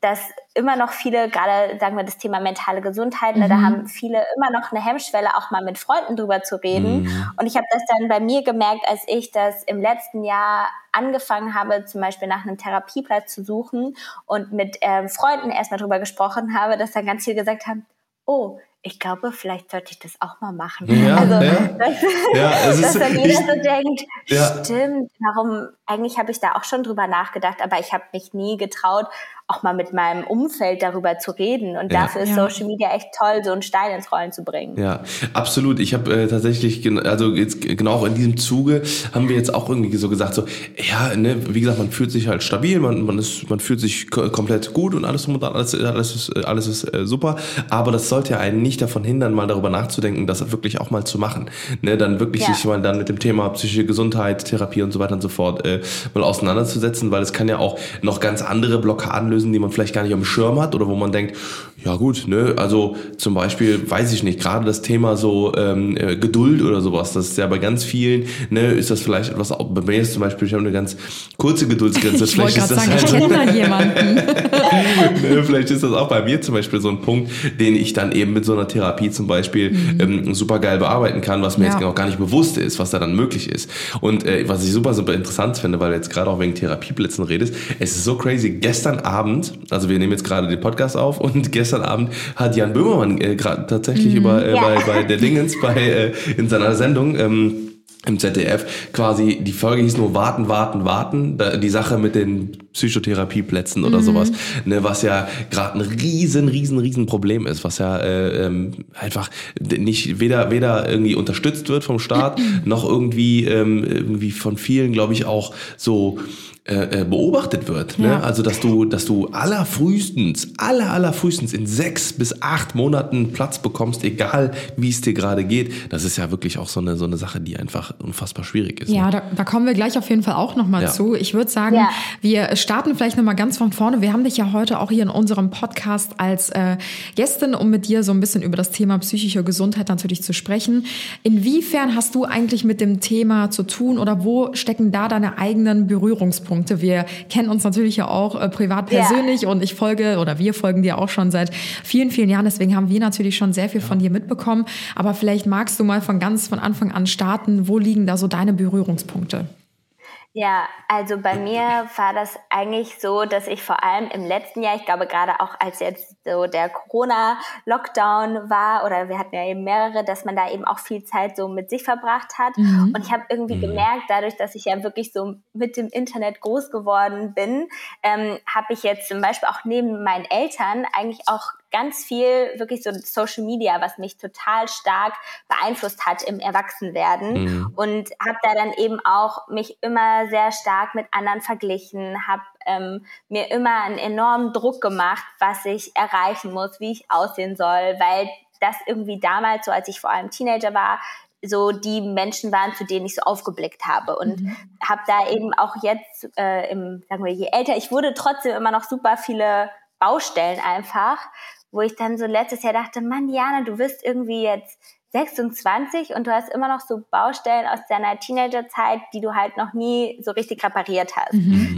dass immer noch viele, gerade sagen wir das Thema mentale Gesundheit, ne, da haben viele immer noch eine Hemmschwelle, auch mal mit Freunden drüber zu reden. Und ich habe das dann bei mir gemerkt, als ich das im letzten Jahr angefangen habe, zum Beispiel nach einem Therapieplatz zu suchen und mit ähm, Freunden erstmal drüber gesprochen habe, dass dann ganz viele gesagt haben, oh, ich glaube, vielleicht sollte ich das auch mal machen. Ja, also, ja. dass, Ja, es dass ist- dann jeder ich- so denkt, Ja. stimmt, warum, eigentlich habe ich da auch schon drüber nachgedacht, aber ich habe mich nie getraut, auch mal mit meinem Umfeld darüber zu reden. Und Ja. dafür ist Ja. Social Media echt toll, so einen Stein ins Rollen zu bringen. Ja, absolut. Ich habe äh, tatsächlich, also jetzt genau auch in diesem Zuge haben wir jetzt auch irgendwie so gesagt, so, ja, ne, wie gesagt, man fühlt sich halt stabil, man, man, ist, man fühlt sich ko- komplett gut und alles und alles, alles ist, äh, alles ist äh, super, aber das sollte ja einen nicht nicht davon hindern, mal darüber nachzudenken, das wirklich auch mal zu machen. Ne, dann wirklich Ja. sich mal dann mit dem Thema psychische Gesundheit, Therapie und so weiter und so fort äh, mal auseinanderzusetzen, weil es kann ja auch noch ganz andere Blockaden lösen, die man vielleicht gar nicht am Schirm hat oder wo man denkt, ja gut, ne, also zum Beispiel, weiß ich nicht, gerade das Thema so ähm, äh, Geduld oder sowas, das ist ja bei ganz vielen, ne, ist das vielleicht etwas, bei mir ist zum Beispiel, ich habe eine ganz kurze Geduldsgrenze, Ich vielleicht ist das sagen, ich halt, kenne da jemanden. ne, vielleicht ist das auch bei mir zum Beispiel so ein Punkt, den ich dann eben mit so einer Therapie zum Beispiel ähm, super geil bearbeiten kann, was mir Mhm. Ja. jetzt auch gar nicht bewusst ist, was da dann möglich ist. Und äh, was ich super, super interessant finde, weil du jetzt gerade auch wegen Therapieplätzen redest, es ist so crazy. Gestern Abend, also wir nehmen jetzt gerade den Podcast auf und gestern Abend hat Jan Böhmermann äh, gerade tatsächlich Mhm. über äh, Ja. bei, bei der Dingens bei äh, in seiner Sendung ähm, im ZDF quasi die Folge hieß nur warten warten warten. Die Sache mit den Psychotherapieplätzen oder sowas ne was ja gerade ein riesen riesen riesen Problem ist was ja äh, ähm, einfach nicht weder weder irgendwie unterstützt wird vom Staat noch irgendwie ähm, irgendwie von vielen glaube ich auch so äh, äh, beobachtet wird. Ne? Ja. Also dass du, dass du allerfrühestens, aller allerfrühestens in sechs bis acht Monaten Platz bekommst, egal wie es dir gerade geht. Das ist ja wirklich auch so eine so eine Sache, die einfach unfassbar schwierig ist. Ja, ne? da, da kommen wir gleich auf jeden Fall auch nochmal Ja. zu. Ich würde sagen, Ja. wir starten vielleicht nochmal ganz von vorne. Wir haben dich ja heute auch hier in unserem Podcast als äh, Gästin, um mit dir so ein bisschen über das Thema psychische Gesundheit natürlich zu sprechen. Inwiefern hast du eigentlich mit dem Thema zu tun oder wo stecken da deine eigenen Berührungspunkte? Wir kennen uns natürlich ja auch äh, privat persönlich und ich folge oder wir folgen dir auch schon seit vielen, vielen Jahren. Deswegen haben wir natürlich schon sehr viel von dir mitbekommen. Aber vielleicht magst du mal von ganz von Anfang an starten. Wo liegen da so deine Berührungspunkte? Ja, also bei mir war das eigentlich so, dass ich vor allem im letzten Jahr, ich glaube gerade auch als jetzt so der Corona-Lockdown war oder wir hatten ja eben mehrere, dass man da eben auch viel Zeit so mit sich verbracht hat. Und ich habe irgendwie gemerkt, dadurch, dass ich ja wirklich so mit dem Internet groß geworden bin, ähm, habe ich jetzt zum Beispiel auch neben meinen Eltern eigentlich auch ganz viel wirklich so Social Media, was mich total stark beeinflusst hat im Erwachsenwerden und habe da dann eben auch mich immer sehr stark mit anderen verglichen, habe ähm, mir immer einen enormen Druck gemacht, was ich erreichen muss, wie ich aussehen soll, weil das irgendwie damals, so als ich vor allem Teenager war, so die Menschen waren, zu denen ich so aufgeblickt habe und habe da eben auch jetzt, äh, im, sagen wir, je älter ich wurde, trotzdem immer noch super viele Baustellen einfach, wo ich dann so letztes Jahr dachte, Mann, Diana, du wirst irgendwie jetzt 26 und du hast immer noch so Baustellen aus deiner Teenagerzeit, die du halt noch nie so richtig repariert hast.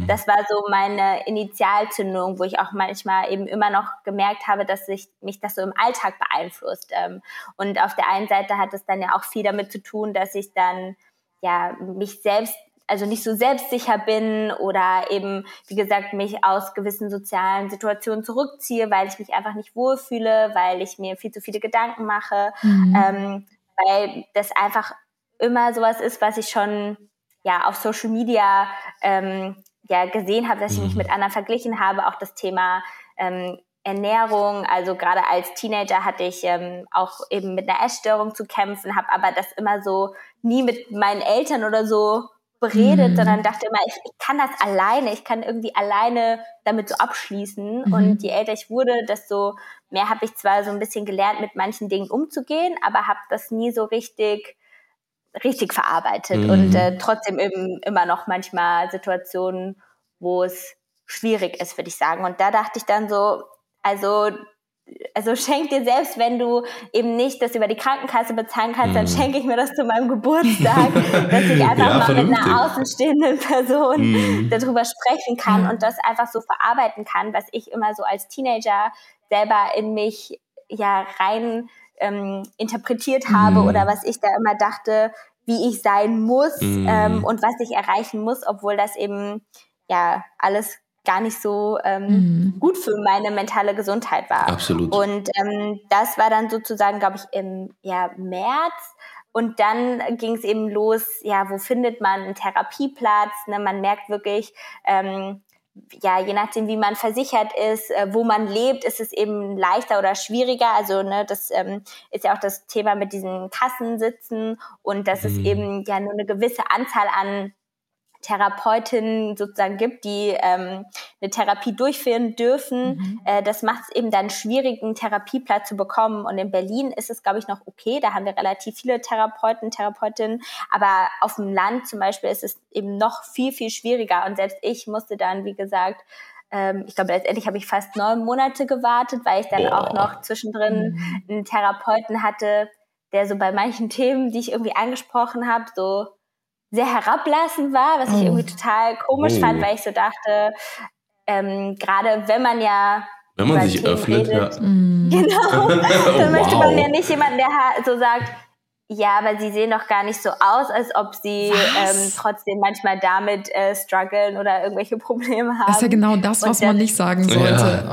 Das war so meine Initialzündung, wo ich auch manchmal eben immer noch gemerkt habe, dass sich mich das so im Alltag beeinflusst. Ähm, Und auf der einen Seite hat es dann ja auch viel damit zu tun, dass ich dann ja mich selbst also nicht so selbstsicher bin oder eben, wie gesagt, mich aus gewissen sozialen Situationen zurückziehe, weil ich mich einfach nicht wohlfühle, weil ich mir viel zu viele Gedanken mache, ähm, weil das einfach immer sowas ist, was ich schon ja auf Social Media ähm, ja gesehen habe, dass ich mich mit anderen verglichen habe, auch das Thema ähm, Ernährung, also gerade als Teenager hatte ich ähm, auch eben mit einer Essstörung zu kämpfen, habe aber das immer so nie mit meinen Eltern oder so beredet, sondern dachte immer, ich, ich kann das alleine, ich kann irgendwie alleine damit so abschließen. Und je älter ich wurde, desto mehr habe ich zwar so ein bisschen gelernt, mit manchen Dingen umzugehen, aber habe das nie so richtig richtig verarbeitet Mhm. und äh, trotzdem eben immer noch manchmal Situationen, wo es schwierig ist, würde ich sagen. Und da dachte ich dann so, also also schenk dir selbst, wenn du eben nicht das über die Krankenkasse bezahlen kannst, dann schenke ich mir das zu meinem Geburtstag, dass ich einfach. Ja, mal mit vernünftig. einer außenstehenden Person Mhm. darüber sprechen kann und das einfach so verarbeiten kann, was ich immer so als Teenager selber in mich ja rein ähm, interpretiert habe oder was ich da immer dachte, wie ich sein muss Mhm. ähm, und was ich erreichen muss, obwohl das eben ja alles gar nicht so ähm, gut für meine mentale Gesundheit war. Absolut. Und ähm, das war dann sozusagen, glaube ich, im ja, März. Und dann ging es eben los, ja, wo findet man einen Therapieplatz? Ne? Man merkt wirklich, ähm, ja, je nachdem, wie man versichert ist, äh, wo man lebt, ist es eben leichter oder schwieriger. Also, ne, das ähm, ist ja auch das Thema mit diesen Kassensitzen und dass es eben ja nur eine gewisse Anzahl an Therapeutinnen sozusagen gibt, die ähm, eine Therapie durchführen dürfen. Mhm. Äh, das macht es eben dann schwierig, einen Therapieplatz zu bekommen. Und in Berlin ist es, glaube ich, noch okay. Da haben wir relativ viele Therapeuten, Therapeutinnen. Aber auf dem Land zum Beispiel ist es eben noch viel, viel schwieriger. Und selbst ich musste dann, wie gesagt, ähm, ich glaube, letztendlich habe ich fast neun Monate gewartet, weil ich dann Boah. auch noch zwischendrin einen Therapeuten hatte, der so bei manchen Themen, die ich irgendwie angesprochen habe, so sehr herablassend war, was ich Oh. irgendwie total komisch Oh. fand, weil ich so dachte, ähm, gerade wenn man ja Wenn man sich Themen öffnet, ja. redet, Genau. Dann möchte wow. man ja nicht jemanden, der so sagt, ja, aber sie sehen doch gar nicht so aus, als ob sie ähm, trotzdem manchmal damit äh, strugglen oder irgendwelche Probleme haben. Das ist ja genau das, Und was man dann- nicht sagen sollte.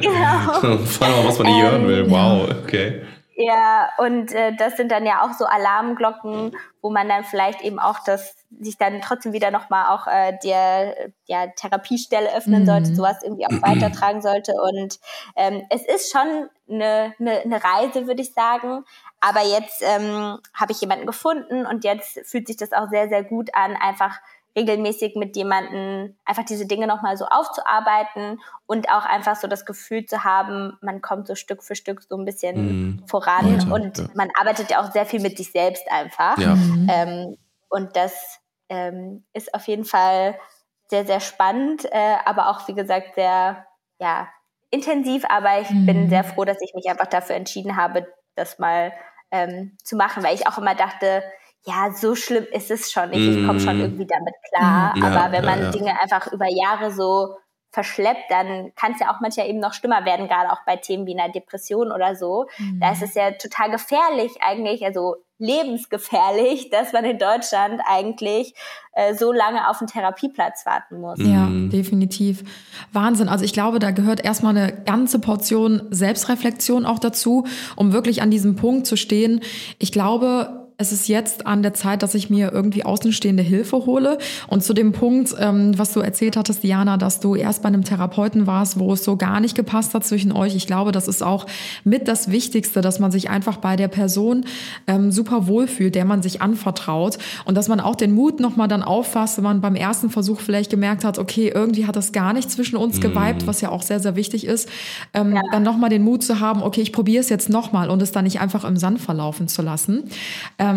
Genau. Vor allem, was man nicht hören will. Wow, okay. Ja, und äh, das sind dann ja auch so Alarmglocken, wo man dann vielleicht eben auch das sich dann trotzdem wieder nochmal auch äh, der ja, Therapiestelle öffnen Mhm. sollte, sowas irgendwie auch weitertragen sollte. Und ähm, es ist schon eine, eine, eine Reise, würde ich sagen. Aber jetzt ähm, habe ich jemanden gefunden und jetzt fühlt sich das auch sehr, sehr gut an, einfach regelmäßig mit jemandem einfach diese Dinge nochmal so aufzuarbeiten und auch einfach so das Gefühl zu haben, man kommt so Stück für Stück so ein bisschen Mhm. voran Weiter, und ja. man arbeitet ja auch sehr viel mit sich selbst einfach. Ja. Ähm, und das ähm, ist auf jeden Fall sehr, sehr spannend, äh, aber auch, wie gesagt, sehr ja, intensiv. Aber ich Mhm. bin sehr froh, dass ich mich einfach dafür entschieden habe, das mal ähm, zu machen, weil ich auch immer dachte, ja, so schlimm ist es schon nicht. Ich komme schon Mhm. irgendwie damit klar. Mhm. Ja, aber wenn ja, man ja. Dinge einfach über Jahre so verschleppt, dann kann es ja auch manchmal eben noch schlimmer werden, gerade auch bei Themen wie einer Depression oder so. Da ist es ja total gefährlich eigentlich, also lebensgefährlich, dass man in Deutschland eigentlich äh, so lange auf einen Therapieplatz warten muss. Ja, Mhm. definitiv. Wahnsinn. Also ich glaube, da gehört erstmal eine ganze Portion Selbstreflexion auch dazu, um wirklich an diesem Punkt zu stehen. Ich glaube, es ist jetzt an der Zeit, dass ich mir irgendwie außenstehende Hilfe hole. Und zu dem Punkt, ähm, was du erzählt hattest, Diana, dass du erst bei einem Therapeuten warst, wo es so gar nicht gepasst hat zwischen euch. Ich glaube, das ist auch mit das Wichtigste, dass man sich einfach bei der Person ähm, super wohlfühlt, der man sich anvertraut. Und dass man auch den Mut nochmal dann auffasst, wenn man beim ersten Versuch vielleicht gemerkt hat, okay, irgendwie hat das gar nicht zwischen uns geweibt, was ja auch sehr, sehr wichtig ist. Ähm, Dann nochmal den Mut zu haben, okay, ich probiere es jetzt nochmal und es dann nicht einfach im Sand verlaufen zu lassen. Ähm,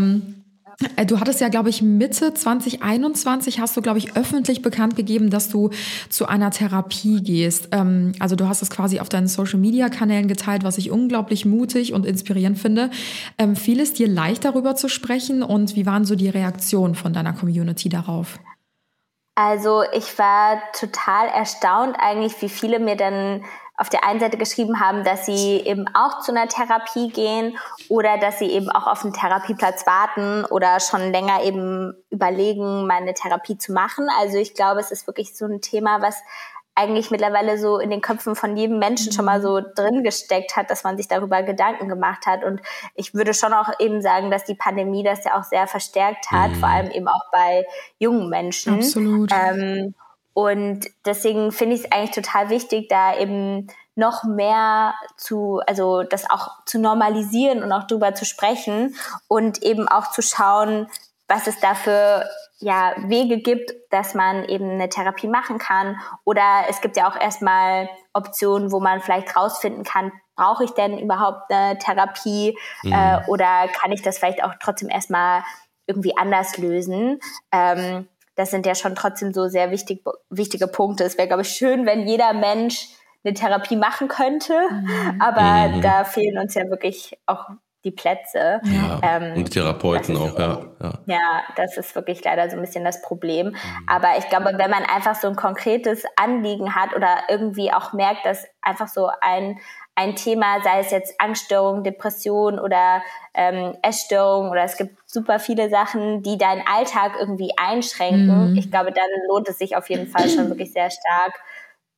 äh, Du hattest ja, glaube ich, Mitte 2021 hast du, glaube ich, öffentlich bekannt gegeben, dass du zu einer Therapie gehst. Ähm, also du hast es quasi auf deinen Social-Media-Kanälen geteilt, was ich unglaublich mutig und inspirierend finde. Ähm, fiel es dir leicht, darüber zu sprechen und wie waren so die Reaktionen von deiner Community darauf? Also ich war total erstaunt eigentlich, wie viele mir dann auf der einen Seite geschrieben haben, dass sie eben auch zu einer Therapie gehen oder dass sie eben auch auf einen Therapieplatz warten oder schon länger eben überlegen, mal eine Therapie zu machen. Also ich glaube, es ist wirklich so ein Thema, was eigentlich mittlerweile so in den Köpfen von jedem Menschen schon mal so drin gesteckt hat, dass man sich darüber Gedanken gemacht hat. Und ich würde schon auch eben sagen, dass die Pandemie das ja auch sehr verstärkt hat, vor allem eben auch bei jungen Menschen. Absolut. Ähm, und deswegen finde ich es eigentlich total wichtig, da eben noch mehr zu, also das auch zu normalisieren und auch drüber zu sprechen und eben auch zu schauen, was es da für ja, Wege gibt, dass man eben eine Therapie machen kann. Oder es gibt ja auch erstmal Optionen, wo man vielleicht rausfinden kann, brauche ich denn überhaupt eine Therapie äh, oder kann ich das vielleicht auch trotzdem erstmal irgendwie anders lösen. Ähm, das sind ja schon trotzdem so sehr wichtig, wichtige Punkte. Es wäre, glaube ich, schön, wenn jeder Mensch eine Therapie machen könnte, aber Mhm. da fehlen uns ja wirklich auch die Plätze. Ja. Ähm, Und die Therapeuten ist auch, ja. ja. ja, das ist wirklich leider so ein bisschen das Problem. Aber ich glaube, wenn man einfach so ein konkretes Anliegen hat oder irgendwie auch merkt, dass einfach so ein, ein Thema, sei es jetzt Angststörung, Depression oder ähm, Essstörung oder es gibt super viele Sachen, die deinen Alltag irgendwie einschränken. Mhm. Ich glaube, dann lohnt es sich auf jeden Fall schon wirklich sehr stark,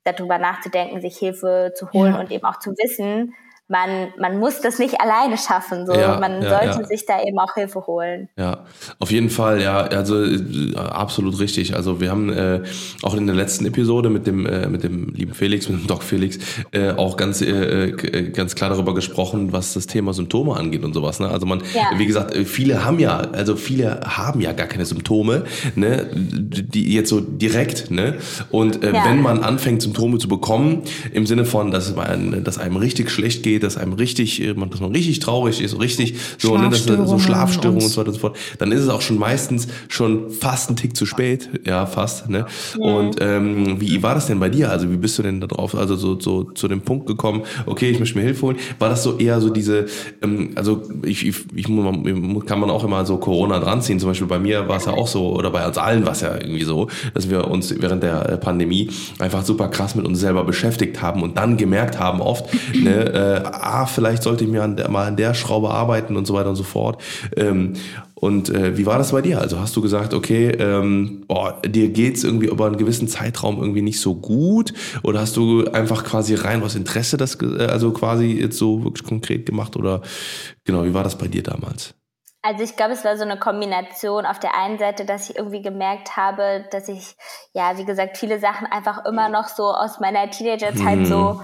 darüber nachzudenken, sich Hilfe zu holen Ja. und eben auch zu wissen, man, man muss das nicht alleine schaffen. So. Ja, man ja, sollte ja. sich da eben auch Hilfe holen. Ja, auf jeden Fall, ja, also äh, absolut richtig. Also wir haben äh, auch in der letzten Episode mit dem äh, mit dem lieben Felix, mit dem Doc Felix, äh, auch ganz äh, äh, ganz klar darüber gesprochen, was das Thema Symptome angeht und sowas. Ne? Also man, wie gesagt, viele haben ja, also viele haben ja gar keine Symptome, ne, die jetzt so direkt, ne. Und wenn man anfängt Symptome zu bekommen, im Sinne von, dass man, dass einem richtig schlecht geht, dass einem richtig, äh, man- dass man richtig traurig ist, richtig so, ne, dass, so Schlafstörungen und und- so weiter und so fort, dann ist es auch schon meistens schon fast ein Tick zu spät, ja, fast, ne? Und ähm, wie war das denn bei dir? Also wie bist du denn da drauf, also so, so zu dem Punkt gekommen, okay, ich möchte mir Hilfe holen? War das so eher so diese, ähm, also ich, ich, ich kann man auch immer so Corona dran ziehen, zum Beispiel bei mir war es ja auch so, oder bei uns allen war es ja irgendwie so, dass wir uns während der äh, Pandemie einfach super krass mit uns selber beschäftigt haben und dann gemerkt haben oft, ne, äh, ah, vielleicht sollte ich mir an der, mal an der Schraube arbeiten und so weiter und so fort. Ähm, und äh, wie war das bei dir? Also hast du gesagt, okay, ähm, boah, dir geht's irgendwie über einen gewissen Zeitraum irgendwie nicht so gut? Oder hast du einfach quasi rein aus Interesse das, äh, also quasi jetzt so wirklich konkret gemacht? Oder genau, wie war das bei dir damals? Also ich glaube, es war so eine Kombination auf der einen Seite, dass ich irgendwie gemerkt habe, dass ich, ja, wie gesagt, viele Sachen einfach immer noch so aus meiner Teenagerzeit Mhm. so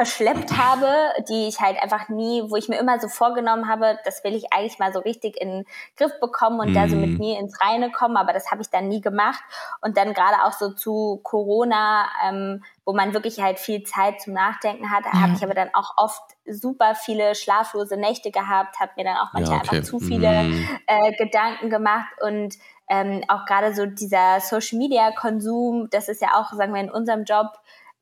verschleppt habe, die ich halt einfach nie, wo ich mir immer so vorgenommen habe, das will ich eigentlich mal so richtig in den Griff bekommen und da so mit Mhm. mir ins Reine kommen, aber das habe ich dann nie gemacht. Und dann gerade auch so zu Corona, ähm, wo man wirklich halt viel Zeit zum Nachdenken hat, habe ich aber dann auch oft super viele schlaflose Nächte gehabt, habe mir dann auch manchmal Ja, okay. einfach zu viele Mhm. äh, Gedanken gemacht und ähm, auch gerade so dieser Social Media Konsum, das ist ja auch, sagen wir, in unserem Job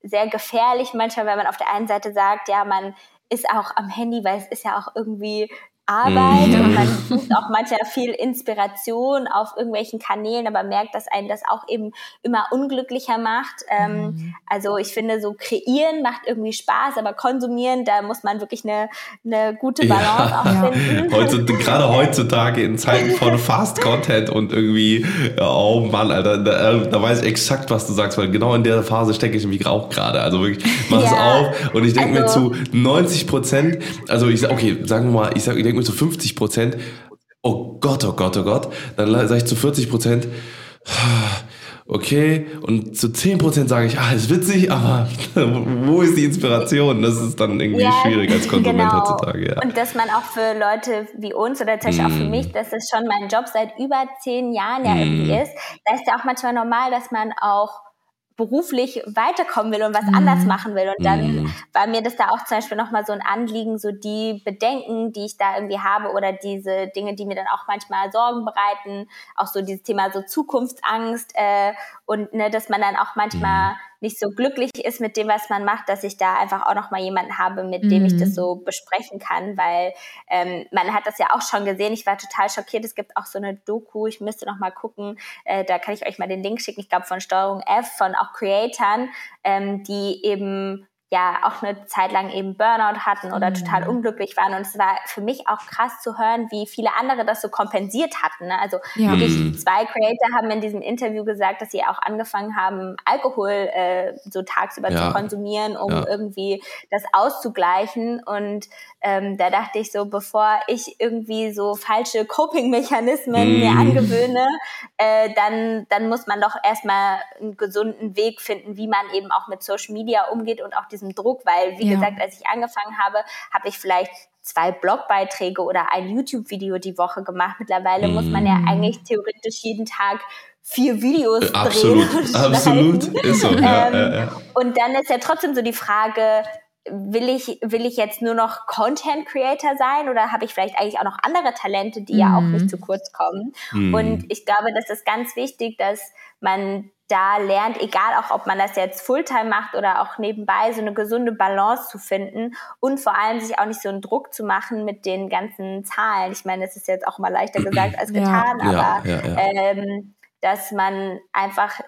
sehr gefährlich manchmal, weil man auf der einen Seite sagt, ja, man ist auch am Handy, weil es ist ja auch irgendwie Arbeit Mhm. und man sucht auch manchmal viel Inspiration auf irgendwelchen Kanälen, aber merkt, dass einen das auch eben immer unglücklicher macht. Ähm, also ich finde, so kreieren macht irgendwie Spaß, aber konsumieren, da muss man wirklich eine, eine gute Balance Ja. auch finden. Heute, gerade heutzutage in Zeiten von Fast Content und irgendwie, ja, oh Mann, Alter, da, äh, da weiß ich exakt, was du sagst, weil genau in der Phase stecke ich nämlich auch gerade. Also wirklich, mach es Ja. auf und ich denke Also- mir zu 90 Prozent, also ich sag, okay, sagen wir mal, ich sag, ich denke mir zu 50 Prozent, oh Gott, oh Gott, oh Gott, dann sage ich zu 40 Prozent, okay, und zu 10 Prozent sage ich, ah, ist witzig, aber wo ist die Inspiration? Das ist dann irgendwie Ja, schwierig als Konsument genau. heutzutage, ja. Und dass man auch für Leute wie uns oder zum Beispiel auch für Mm. mich, dass es schon mein Job seit über zehn Jahren ja irgendwie Mm. ist, da ist ja auch manchmal normal, dass man auch beruflich weiterkommen will und was anders machen will. Und dann Mm. war mir das da auch zum Beispiel nochmal so ein Anliegen, so die Bedenken, die ich da irgendwie habe oder diese Dinge, die mir dann auch manchmal Sorgen bereiten, auch so dieses Thema so Zukunftsangst äh, und ne, dass man dann auch manchmal nicht so glücklich ist mit dem, was man macht, dass ich da einfach auch nochmal jemanden habe, mit dem ich das so besprechen kann, weil ähm, man hat das ja auch schon gesehen. Ich war total schockiert. Es gibt auch so eine Doku, ich müsste noch mal gucken, äh, da kann ich euch mal den Link schicken, ich glaube von Steuerung F, von auch Creatoren, ähm, die eben ja auch eine Zeit lang eben Burnout hatten oder total unglücklich waren. Und es war für mich auch krass zu hören, wie viele andere das so kompensiert hatten. Ne? Also Ja. wirklich Mhm. zwei Creator haben in diesem Interview gesagt, dass sie auch angefangen haben, Alkohol äh, so tagsüber Ja. zu konsumieren, um Ja. irgendwie das auszugleichen. Und ähm, da dachte ich so, bevor ich irgendwie so falsche Coping-Mechanismen mir Mhm. angewöhne, äh, dann, dann muss man doch erstmal einen gesunden Weg finden, wie man eben auch mit Social Media umgeht und auch diesem Druck, weil, wie Ja. gesagt, als ich angefangen habe, habe ich vielleicht zwei Blogbeiträge oder ein YouTube-Video die Woche gemacht. Mittlerweile muss man ja Mhm. eigentlich theoretisch jeden Tag vier Videos Äh, Absolut, drehen. und absolut, ist so. Ja, Ähm, ja, ja. Und dann ist ja trotzdem so die Frage, will ich, will ich jetzt nur noch Content Creator sein oder habe ich vielleicht eigentlich auch noch andere Talente, die ja auch Mhm. nicht zu kurz kommen? Mhm. Und ich glaube, das ist ganz wichtig, dass man da lernt, egal auch ob man das jetzt Fulltime macht oder auch nebenbei, so eine gesunde Balance zu finden und vor allem sich auch nicht so einen Druck zu machen mit den ganzen Zahlen. Ich meine, das ist jetzt auch mal leichter gesagt als getan, Ja, aber ja, ja. Ähm, dass man einfach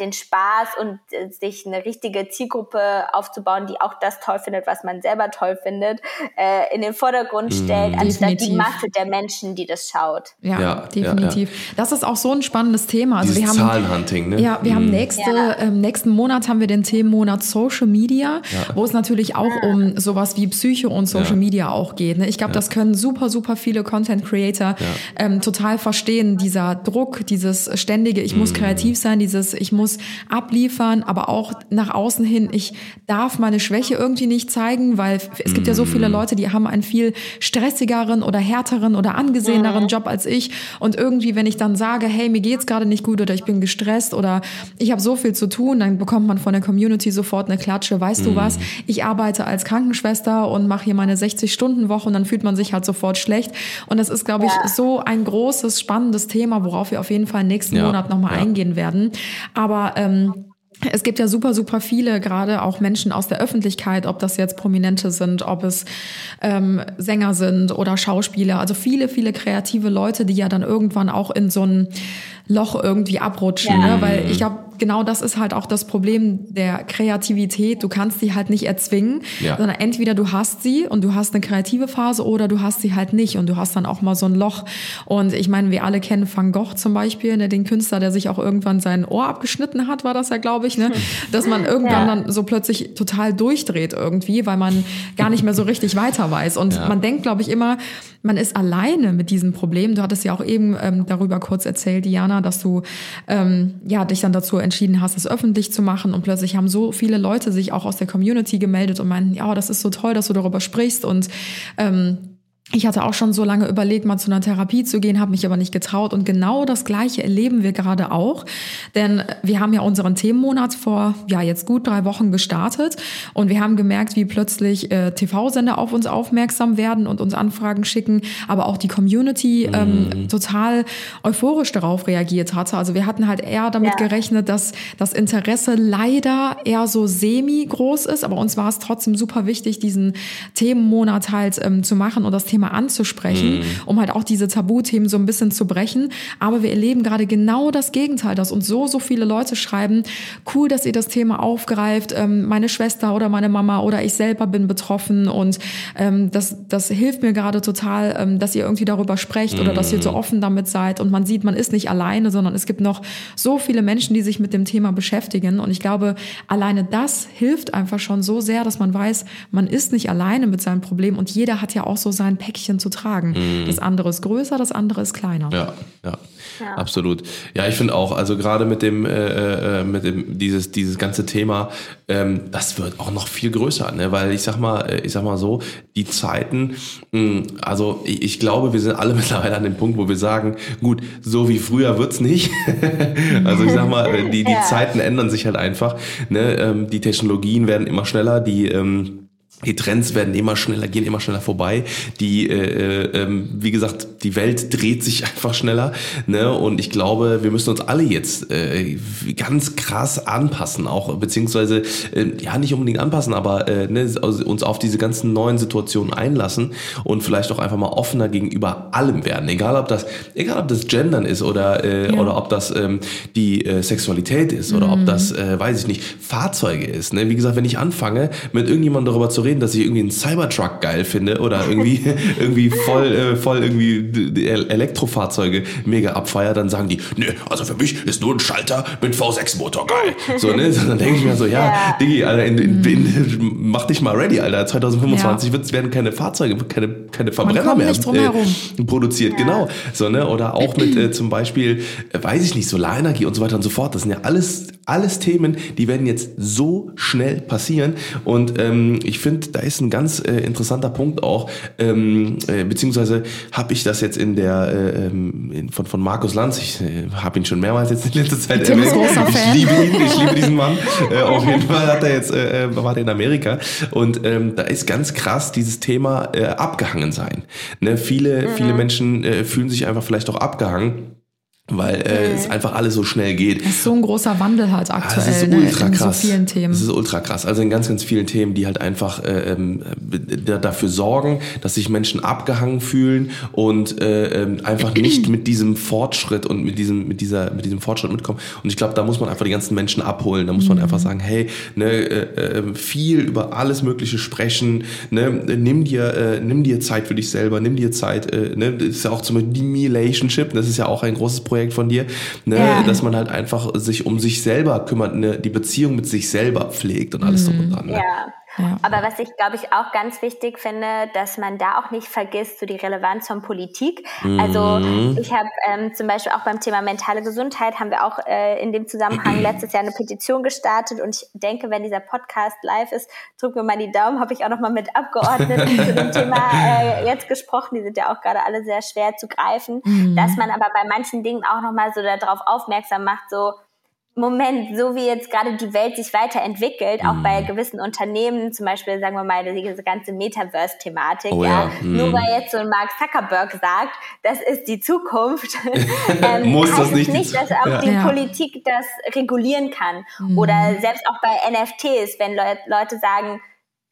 den Spaß und äh, sich eine richtige Zielgruppe aufzubauen, die auch das toll findet, was man selber toll findet, äh, in den Vordergrund stellt, anstatt die Definitiv. Masse der Menschen, die das schaut. Ja, Ja, ja, definitiv. Das ist auch so ein spannendes Thema. Also Dieses wir haben Zahlenhunting, ne? Ja, wir haben nächste, Ja. ähm, nächsten Monat haben wir den Themenmonat Social Media, wo es natürlich auch um sowas wie Psyche und Social Ja. Media auch geht. Ne? Ich glaube, das können super, super viele Content Creator ähm, total verstehen. Dieser Druck, dieses ständige, ich Mhm. muss kreativ sein, dieses, ich muss abliefern, aber auch nach außen hin, ich darf meine Schwäche irgendwie nicht zeigen, weil es gibt ja so Mhm. viele Leute, die haben einen viel stressigeren oder härteren oder angeseheneren Job als ich. Und irgendwie, wenn ich dann sage, hey, mir geht's gerade nicht gut oder ich bin gestresst oder ich habe so viel zu tun, dann bekommt man von der Community sofort eine Klatsche. Weißt du was? Ich arbeite als Krankenschwester und mache hier meine 60-Stunden-Woche und dann fühlt man sich halt sofort schlecht. Und das ist, glaube ich, so ein großes, spannendes Thema, worauf wir auf jeden Fall nächsten Ja, Monat nochmal ja. eingehen werden. Aber ähm, es gibt ja super, super viele, gerade auch Menschen aus der Öffentlichkeit, ob das jetzt Prominente sind, ob es ähm, Sänger sind oder Schauspieler, also viele, viele kreative Leute, die ja dann irgendwann auch in so ein Loch irgendwie abrutschen, Ja. ne? weil ich glaube, genau das ist halt auch das Problem der Kreativität. Du kannst sie halt nicht erzwingen, Ja. sondern entweder du hast sie und du hast eine kreative Phase oder du hast sie halt nicht und du hast dann auch mal so ein Loch. Und ich meine, wir alle kennen Van Gogh zum Beispiel, ne, den Künstler, der sich auch irgendwann sein Ohr abgeschnitten hat, war das ja, glaube ich, ne? dass man irgendwann Ja. dann so plötzlich total durchdreht irgendwie, weil man gar nicht mehr so richtig weiter weiß. Und Ja. man denkt, glaube ich, immer, man ist alleine mit diesem Problem. Du hattest ja auch eben ähm, darüber kurz erzählt, Diana, dass du ähm, ja dich dann dazu entschieden hast, es öffentlich zu machen. Und plötzlich haben so viele Leute sich auch aus der Community gemeldet und meinten, ja, das ist so toll, dass du darüber sprichst. Und ähm, ich hatte auch schon so lange überlegt, mal zu einer Therapie zu gehen, habe mich aber nicht getraut. Und genau das Gleiche erleben wir gerade auch. Denn wir haben ja unseren Themenmonat vor, ja, jetzt gut drei Wochen gestartet. Und wir haben gemerkt, wie plötzlich äh, TV-Sender auf uns aufmerksam werden und uns Anfragen schicken. Aber auch die Community ähm, total euphorisch darauf reagiert hatte. Also wir hatten halt eher damit Ja. gerechnet, dass das Interesse leider eher so semi groß ist. Aber uns war es trotzdem super wichtig, diesen Themenmonat halt ähm, zu machen und das Thema anzusprechen, um halt auch diese Tabuthemen so ein bisschen zu brechen. Aber wir erleben gerade genau das Gegenteil, dass uns so, so viele Leute schreiben, cool, dass ihr das Thema aufgreift, ähm, meine Schwester oder meine Mama oder ich selber bin betroffen und ähm, das, das hilft mir gerade total, ähm, dass ihr irgendwie darüber sprecht oder dass ihr so offen damit seid und man sieht, man ist nicht alleine, sondern es gibt noch so viele Menschen, die sich mit dem Thema beschäftigen. Und ich glaube, alleine das hilft einfach schon so sehr, dass man weiß, man ist nicht alleine mit seinem Problem und jeder hat ja auch so sein Päckchen zu tragen. Das andere ist größer, das andere ist kleiner. Ja, ja, Ja. absolut. Ja, ich finde auch, also gerade mit dem, äh, äh, mit dem, dieses, dieses ganze Thema, ähm, das wird auch noch viel größer, ne? Weil ich sag mal, äh, ich sag mal so, die Zeiten, mh, also ich, ich glaube, wir sind alle mittlerweile an dem Punkt, wo wir sagen, gut, so wie früher wird's nicht. also ich sag mal, äh, die, die Ja. Zeiten ändern sich halt einfach. Ne? Ähm, die Technologien werden immer schneller, die ähm, die Trends werden immer schneller, gehen immer schneller vorbei. Die, äh, äh, ähm, wie gesagt, die Welt dreht sich einfach schneller. Ne? Und ich glaube, wir müssen uns alle jetzt äh, ganz krass anpassen, auch beziehungsweise äh, ja nicht unbedingt anpassen, aber äh, ne, uns auf diese ganzen neuen Situationen einlassen und vielleicht auch einfach mal offener gegenüber allem werden. Egal ob das, egal ob das Gendern ist oder äh, Ja. oder ob das ähm, die äh, Sexualität ist oder ob das, äh, weiß ich nicht, Fahrzeuge ist. Ne? Wie gesagt, wenn ich anfange, mit irgendjemandem darüber zu reden, dass ich irgendwie einen Cybertruck geil finde oder irgendwie irgendwie voll äh, voll irgendwie Elektrofahrzeuge mega abfeier, dann sagen die, ne, also für mich ist nur ein Schalter mit V6-Motor geil. So, ne? Dann denke ich mir so, ja, Ja. Diggi, Alter, in, in, in, mach dich mal ready, Alter. 2025 Ja. werden keine Fahrzeuge, keine, keine Verbrenner mehr äh, produziert, genau. So, ne? Oder auch mit äh, zum Beispiel, äh, weiß ich nicht, Solarenergie und so weiter und so fort. Das sind ja alles, alles Themen, die werden jetzt so schnell passieren. Und ähm, ich finde, da ist ein ganz äh, interessanter Punkt auch, ähm, äh, beziehungsweise habe ich das jetzt in der äh, ähm, in, von, von Markus Lanz, ich äh, habe ihn schon mehrmals jetzt in letzter Zeit großer Ich liebe ihn, ich liebe diesen Mann. Äh, auf jeden Fall hat er jetzt, äh, äh, war der in Amerika. Und ähm, da ist ganz krass dieses Thema äh, abgehangen sein. Ne, viele, viele Menschen äh, fühlen sich einfach vielleicht auch abgehangen weil äh, es einfach alles so schnell geht. Das ist so ein großer Wandel halt Ah, aktuell Das ist ne, ultra in krass. so. Das ist ultra krass. Also in ganz, ganz vielen Themen, die halt einfach äh, ähm, da- dafür sorgen, dass sich Menschen abgehangen fühlen und äh, ähm, einfach nicht mit diesem Fortschritt und mit diesem, mit dieser, mit diesem Fortschritt mitkommen. Und ich glaube, da muss man einfach die ganzen Menschen abholen. Da muss man einfach sagen, hey, ne, äh, äh, viel über alles Mögliche sprechen. Ne, nimm dir, äh, nimm dir Zeit für dich selber, nimm dir Zeit. Äh, ne, das ist ja auch zum Beispiel die Relationship. Das ist ja auch ein großes Projekt von dir, ne, Ja. dass man halt einfach sich um sich selber kümmert, ne, die Beziehung mit sich selber pflegt und alles drum und dran. Ne? Ja. Ja. Aber was ich, glaube ich, auch ganz wichtig finde, dass man da auch nicht vergisst, so die Relevanz von Politik. Also ich habe ähm, zum Beispiel auch beim Thema mentale Gesundheit haben wir auch äh, in dem Zusammenhang letztes Jahr eine Petition gestartet und ich denke, wenn dieser Podcast live ist, drücken wir mal die Daumen, habe ich auch noch mal mit Abgeordneten zu dem Thema äh, jetzt gesprochen. Die sind ja auch gerade alle sehr schwer zu greifen, dass man aber bei manchen Dingen auch noch mal so darauf aufmerksam macht, so Moment, so wie jetzt gerade die Welt sich weiterentwickelt, auch Mhm. bei gewissen Unternehmen, zum Beispiel sagen wir mal diese ganze Metaverse-Thematik, Oh ja, ja, mhm. nur weil jetzt so ein Mark Zuckerberg sagt, das ist die Zukunft, ähm, Muss heißt das nicht nicht, dass auch Ja. die Ja. Politik das regulieren kann. Oder selbst auch bei NFTs, wenn Leu Leute sagen,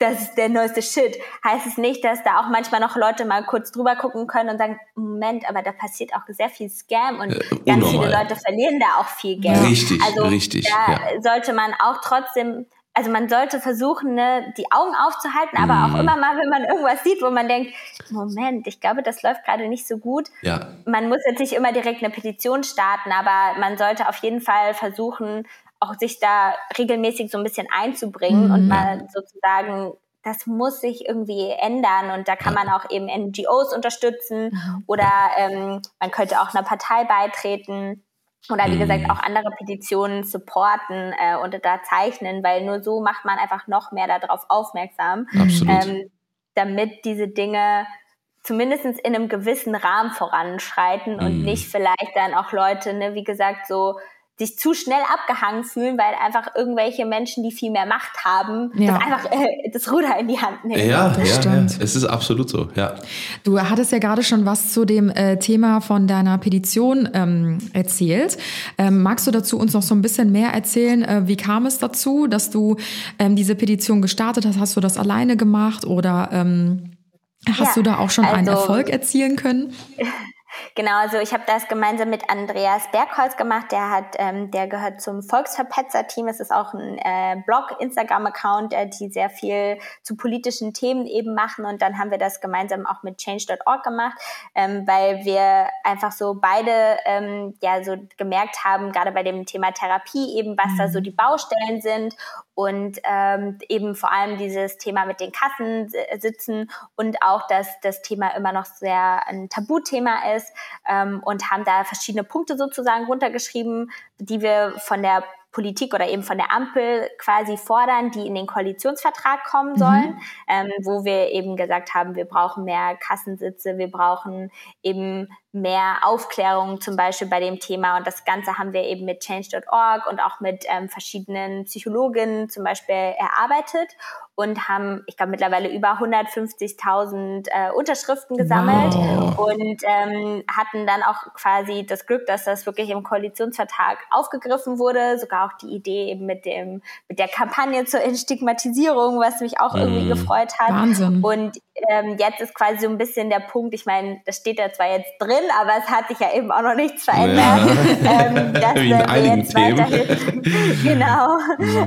das ist der neueste Shit, heißt es nicht, dass da auch manchmal noch Leute mal kurz drüber gucken können und sagen, Moment, aber da passiert auch sehr viel Scam und ganz viele. Leute verlieren da auch viel Geld. Richtig, also richtig, Da ja. sollte man auch trotzdem, also man sollte versuchen, ne, die Augen aufzuhalten, aber Mhm. auch immer mal, wenn man irgendwas sieht, wo man denkt, Moment, ich glaube, das läuft gerade nicht so gut. Ja. Man muss jetzt nicht immer direkt eine Petition starten, aber man sollte auf jeden Fall versuchen, auch sich da regelmäßig so ein bisschen einzubringen und mal sozusagen das muss sich irgendwie ändern und da kann man auch eben NGOs unterstützen oder ähm, man könnte auch einer Partei beitreten oder wie gesagt auch andere Petitionen supporten äh, und unterzeichnen, weil nur so macht man einfach noch mehr darauf aufmerksam, ähm, damit diese Dinge zumindest in einem gewissen Rahmen voranschreiten und Mhm. nicht vielleicht dann auch Leute, ne, wie gesagt, so sich zu schnell abgehangen fühlen, weil einfach irgendwelche Menschen, die viel mehr Macht haben, Ja. das einfach äh, das Ruder in die Hand nehmen. Ja, Das ja, ja, stimmt. es ist absolut so, ja. Du hattest ja gerade schon was zu dem äh, Thema von deiner Petition ähm, erzählt. Ähm, magst du dazu uns noch so ein bisschen mehr erzählen? Äh, wie kam es dazu, dass du ähm, diese Petition gestartet hast? Hast du das alleine gemacht oder ähm, hast Ja, du da auch schon einen also- Erfolg erzielen können? Genau, also ich habe das gemeinsam mit Andreas Bergholz gemacht. Der hat, ähm, der gehört zum Volksverpetzer-Team. Es ist auch ein äh, Blog, Instagram-Account, äh, die sehr viel zu politischen Themen eben machen. Und dann haben wir das gemeinsam auch mit Change.org gemacht, ähm, weil wir einfach so beide ähm, ja so gemerkt haben, gerade bei dem Thema Therapie eben, was da so die Baustellen sind und ähm, eben vor allem dieses Thema mit den Kassen si- sitzen und auch, dass das Thema immer noch sehr ein Tabuthema ist ähm, und haben da verschiedene Punkte sozusagen runtergeschrieben, die wir von der Politik oder eben von der Ampel quasi fordern, die in den Koalitionsvertrag kommen sollen, ähm, wo wir eben gesagt haben, wir brauchen mehr Kassensitze, wir brauchen eben mehr Aufklärung zum Beispiel bei dem Thema. Und das Ganze haben wir eben mit Change.org und auch mit ähm, verschiedenen Psychologinnen zum Beispiel erarbeitet und haben, ich glaube, mittlerweile über 150.000 äh, Unterschriften gesammelt Wow. und ähm, hatten dann auch quasi das Glück, dass das wirklich im Koalitionsvertrag aufgegriffen wurde, sogar auch die Idee eben mit dem mit der Kampagne zur Entstigmatisierung, was mich auch irgendwie gefreut hat. Wahnsinn. Und ähm, jetzt ist quasi so ein bisschen der Punkt, ich meine, das steht da zwar jetzt drin, aber es hat sich ja eben auch noch nichts verändert, ähm, dass äh, wir jetzt Themen. weiterhin genau.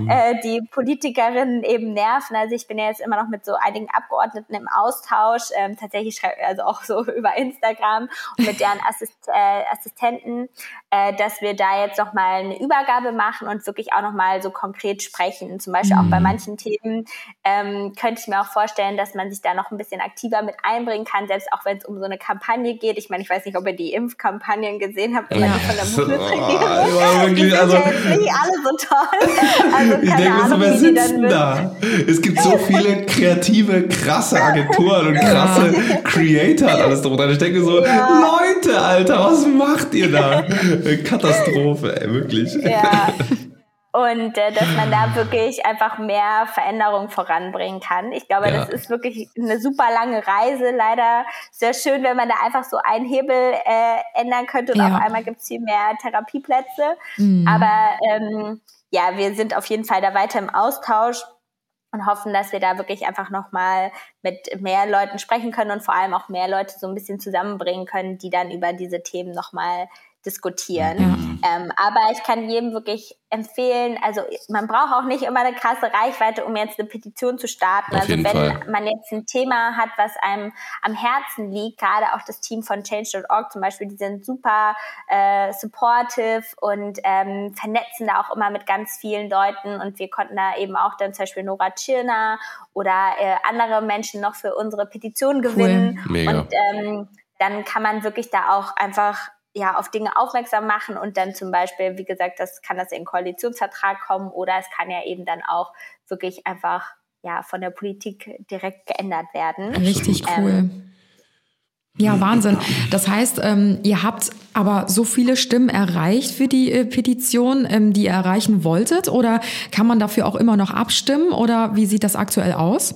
Äh, die Politikerinnen eben nerven. Also ich bin ja jetzt immer noch mit so einigen Abgeordneten im Austausch, ähm, tatsächlich schreibe also auch so über Instagram und mit deren Assist äh, Assistenten, äh, dass wir da jetzt noch mal eine Übergabe machen und wirklich auch noch mal so konkret sprechen. Zum Beispiel auch bei manchen Themen ähm, könnte ich mir auch vorstellen, dass man sich da noch ein bisschen aktiver mit einbringen kann, selbst auch wenn es um so eine Kampagne geht. Ich meine, ich weiß nicht, ob ihr die Impfkampagnen gesehen habt, immer Ja. die von der Bundesregierung. oh, wirklich, die sind also- ja jetzt nicht alle so toll. Also Ich denke mir so, Ahnung, wer die sitzt da? Es gibt so viele kreative, krasse Agenturen und krasse Creator und alles drum und. Ich denke so, Leute, Alter, was macht ihr da? Katastrophe, ey, wirklich. Ja. und äh, dass man da wirklich einfach mehr Veränderung voranbringen kann. Ich glaube, Ja. das ist wirklich eine super lange Reise. Leider sehr schön, wenn man da einfach so einen Hebel äh, ändern könnte und Ja. auf einmal gibt's viel mehr Therapieplätze. Mhm. Aber ähm, ja, wir sind auf jeden Fall da weiter im Austausch und hoffen, dass wir da wirklich einfach nochmal mit mehr Leuten sprechen können und vor allem auch mehr Leute so ein bisschen zusammenbringen können, die dann über diese Themen nochmal diskutieren. Ähm, aber ich kann jedem wirklich empfehlen, also man braucht auch nicht immer eine krasse Reichweite, um jetzt eine Petition zu starten. Auf also wenn Fall. man jetzt ein Thema hat, was einem am Herzen liegt, gerade auch das Team von Change.org zum Beispiel, die sind super äh, supportive und ähm, vernetzen da auch immer mit ganz vielen Leuten und wir konnten da eben auch dann zum Beispiel Nora Tschirner oder äh, andere Menschen noch für unsere Petition gewinnen Mega. und ähm, dann kann man wirklich da auch einfach ja, auf Dinge aufmerksam machen und dann zum Beispiel, wie gesagt, das kann das in den Koalitionsvertrag kommen oder es kann ja eben dann auch wirklich einfach ja von der Politik direkt geändert werden. Richtig Ähm, cool. Ja, Wahnsinn. Das heißt, ähm, ihr habt aber so viele Stimmen erreicht für die äh, Petition, ähm, die ihr erreichen wolltet? Oder kann man dafür auch immer noch abstimmen? Oder wie sieht das aktuell aus?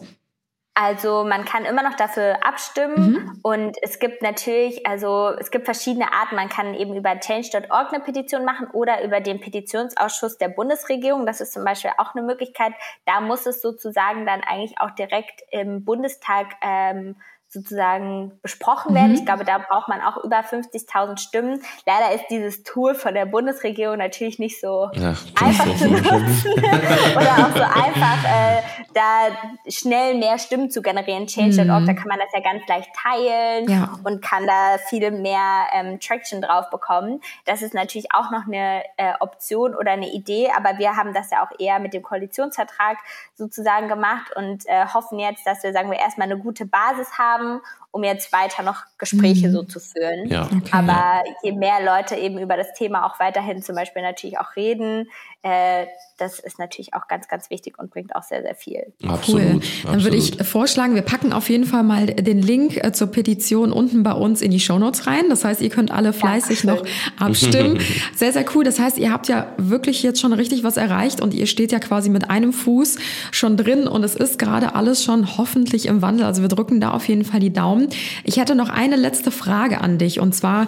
Also man kann immer noch dafür abstimmen und es gibt natürlich, also es gibt verschiedene Arten. Man kann eben über change.org eine Petition machen oder über den Petitionsausschuss der Bundesregierung. Das ist zum Beispiel auch eine Möglichkeit. Da muss es sozusagen dann eigentlich auch direkt im Bundestag ähm, sozusagen besprochen werden. Ich glaube, da braucht man auch über 50.000 Stimmen. Leider ist dieses Tool von der Bundesregierung natürlich nicht so Ja, einfach zu nutzen oder auch so einfach äh, da schnell mehr Stimmen zu generieren. Change.org, da kann man das ja ganz leicht teilen Ja. und kann da viel mehr ähm, Traction drauf bekommen. Das ist natürlich auch noch eine äh, Option oder eine Idee, aber wir haben das ja auch eher mit dem Koalitionsvertrag sozusagen gemacht und äh, hoffen jetzt, dass wir, sagen wir, erstmal eine gute Basis haben, 方 um jetzt weiter noch Gespräche so zu führen. Ja. Okay. Aber je mehr Leute eben über das Thema auch weiterhin zum Beispiel natürlich auch reden, äh, das ist natürlich auch ganz, ganz wichtig und bringt auch sehr, sehr viel. Absolut. Cool. Dann würde absolut. ich vorschlagen, wir packen auf jeden Fall mal den Link äh, zur Petition unten bei uns in die Shownotes rein. Das heißt, ihr könnt alle fleißig noch abstimmen. Sehr, sehr cool. Das heißt, ihr habt ja wirklich jetzt schon richtig was erreicht und ihr steht ja quasi mit einem Fuß schon drin und es ist gerade alles schon hoffentlich im Wandel. Also wir drücken da auf jeden Fall die Daumen. Ich hätte noch eine letzte Frage an dich und zwar,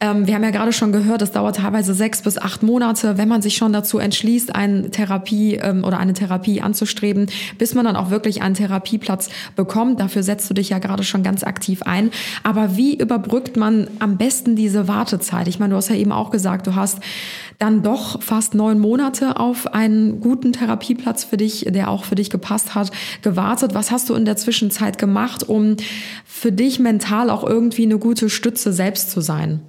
ähm, wir haben ja gerade schon gehört, es dauert teilweise sechs bis acht Monate, wenn man sich schon dazu entschließt, eine Therapie ähm, oder eine Therapie anzustreben, bis man dann auch wirklich einen Therapieplatz bekommt. Dafür setzt du dich ja gerade schon ganz aktiv ein. Aber wie überbrückt man am besten diese Wartezeit? Ich meine, du hast ja eben auch gesagt, du hast dann doch fast neun Monate auf einen guten Therapieplatz für dich, der auch für dich gepasst hat, gewartet. Was hast du in der Zwischenzeit gemacht, um für dich mental auch irgendwie eine gute Stütze selbst zu sein?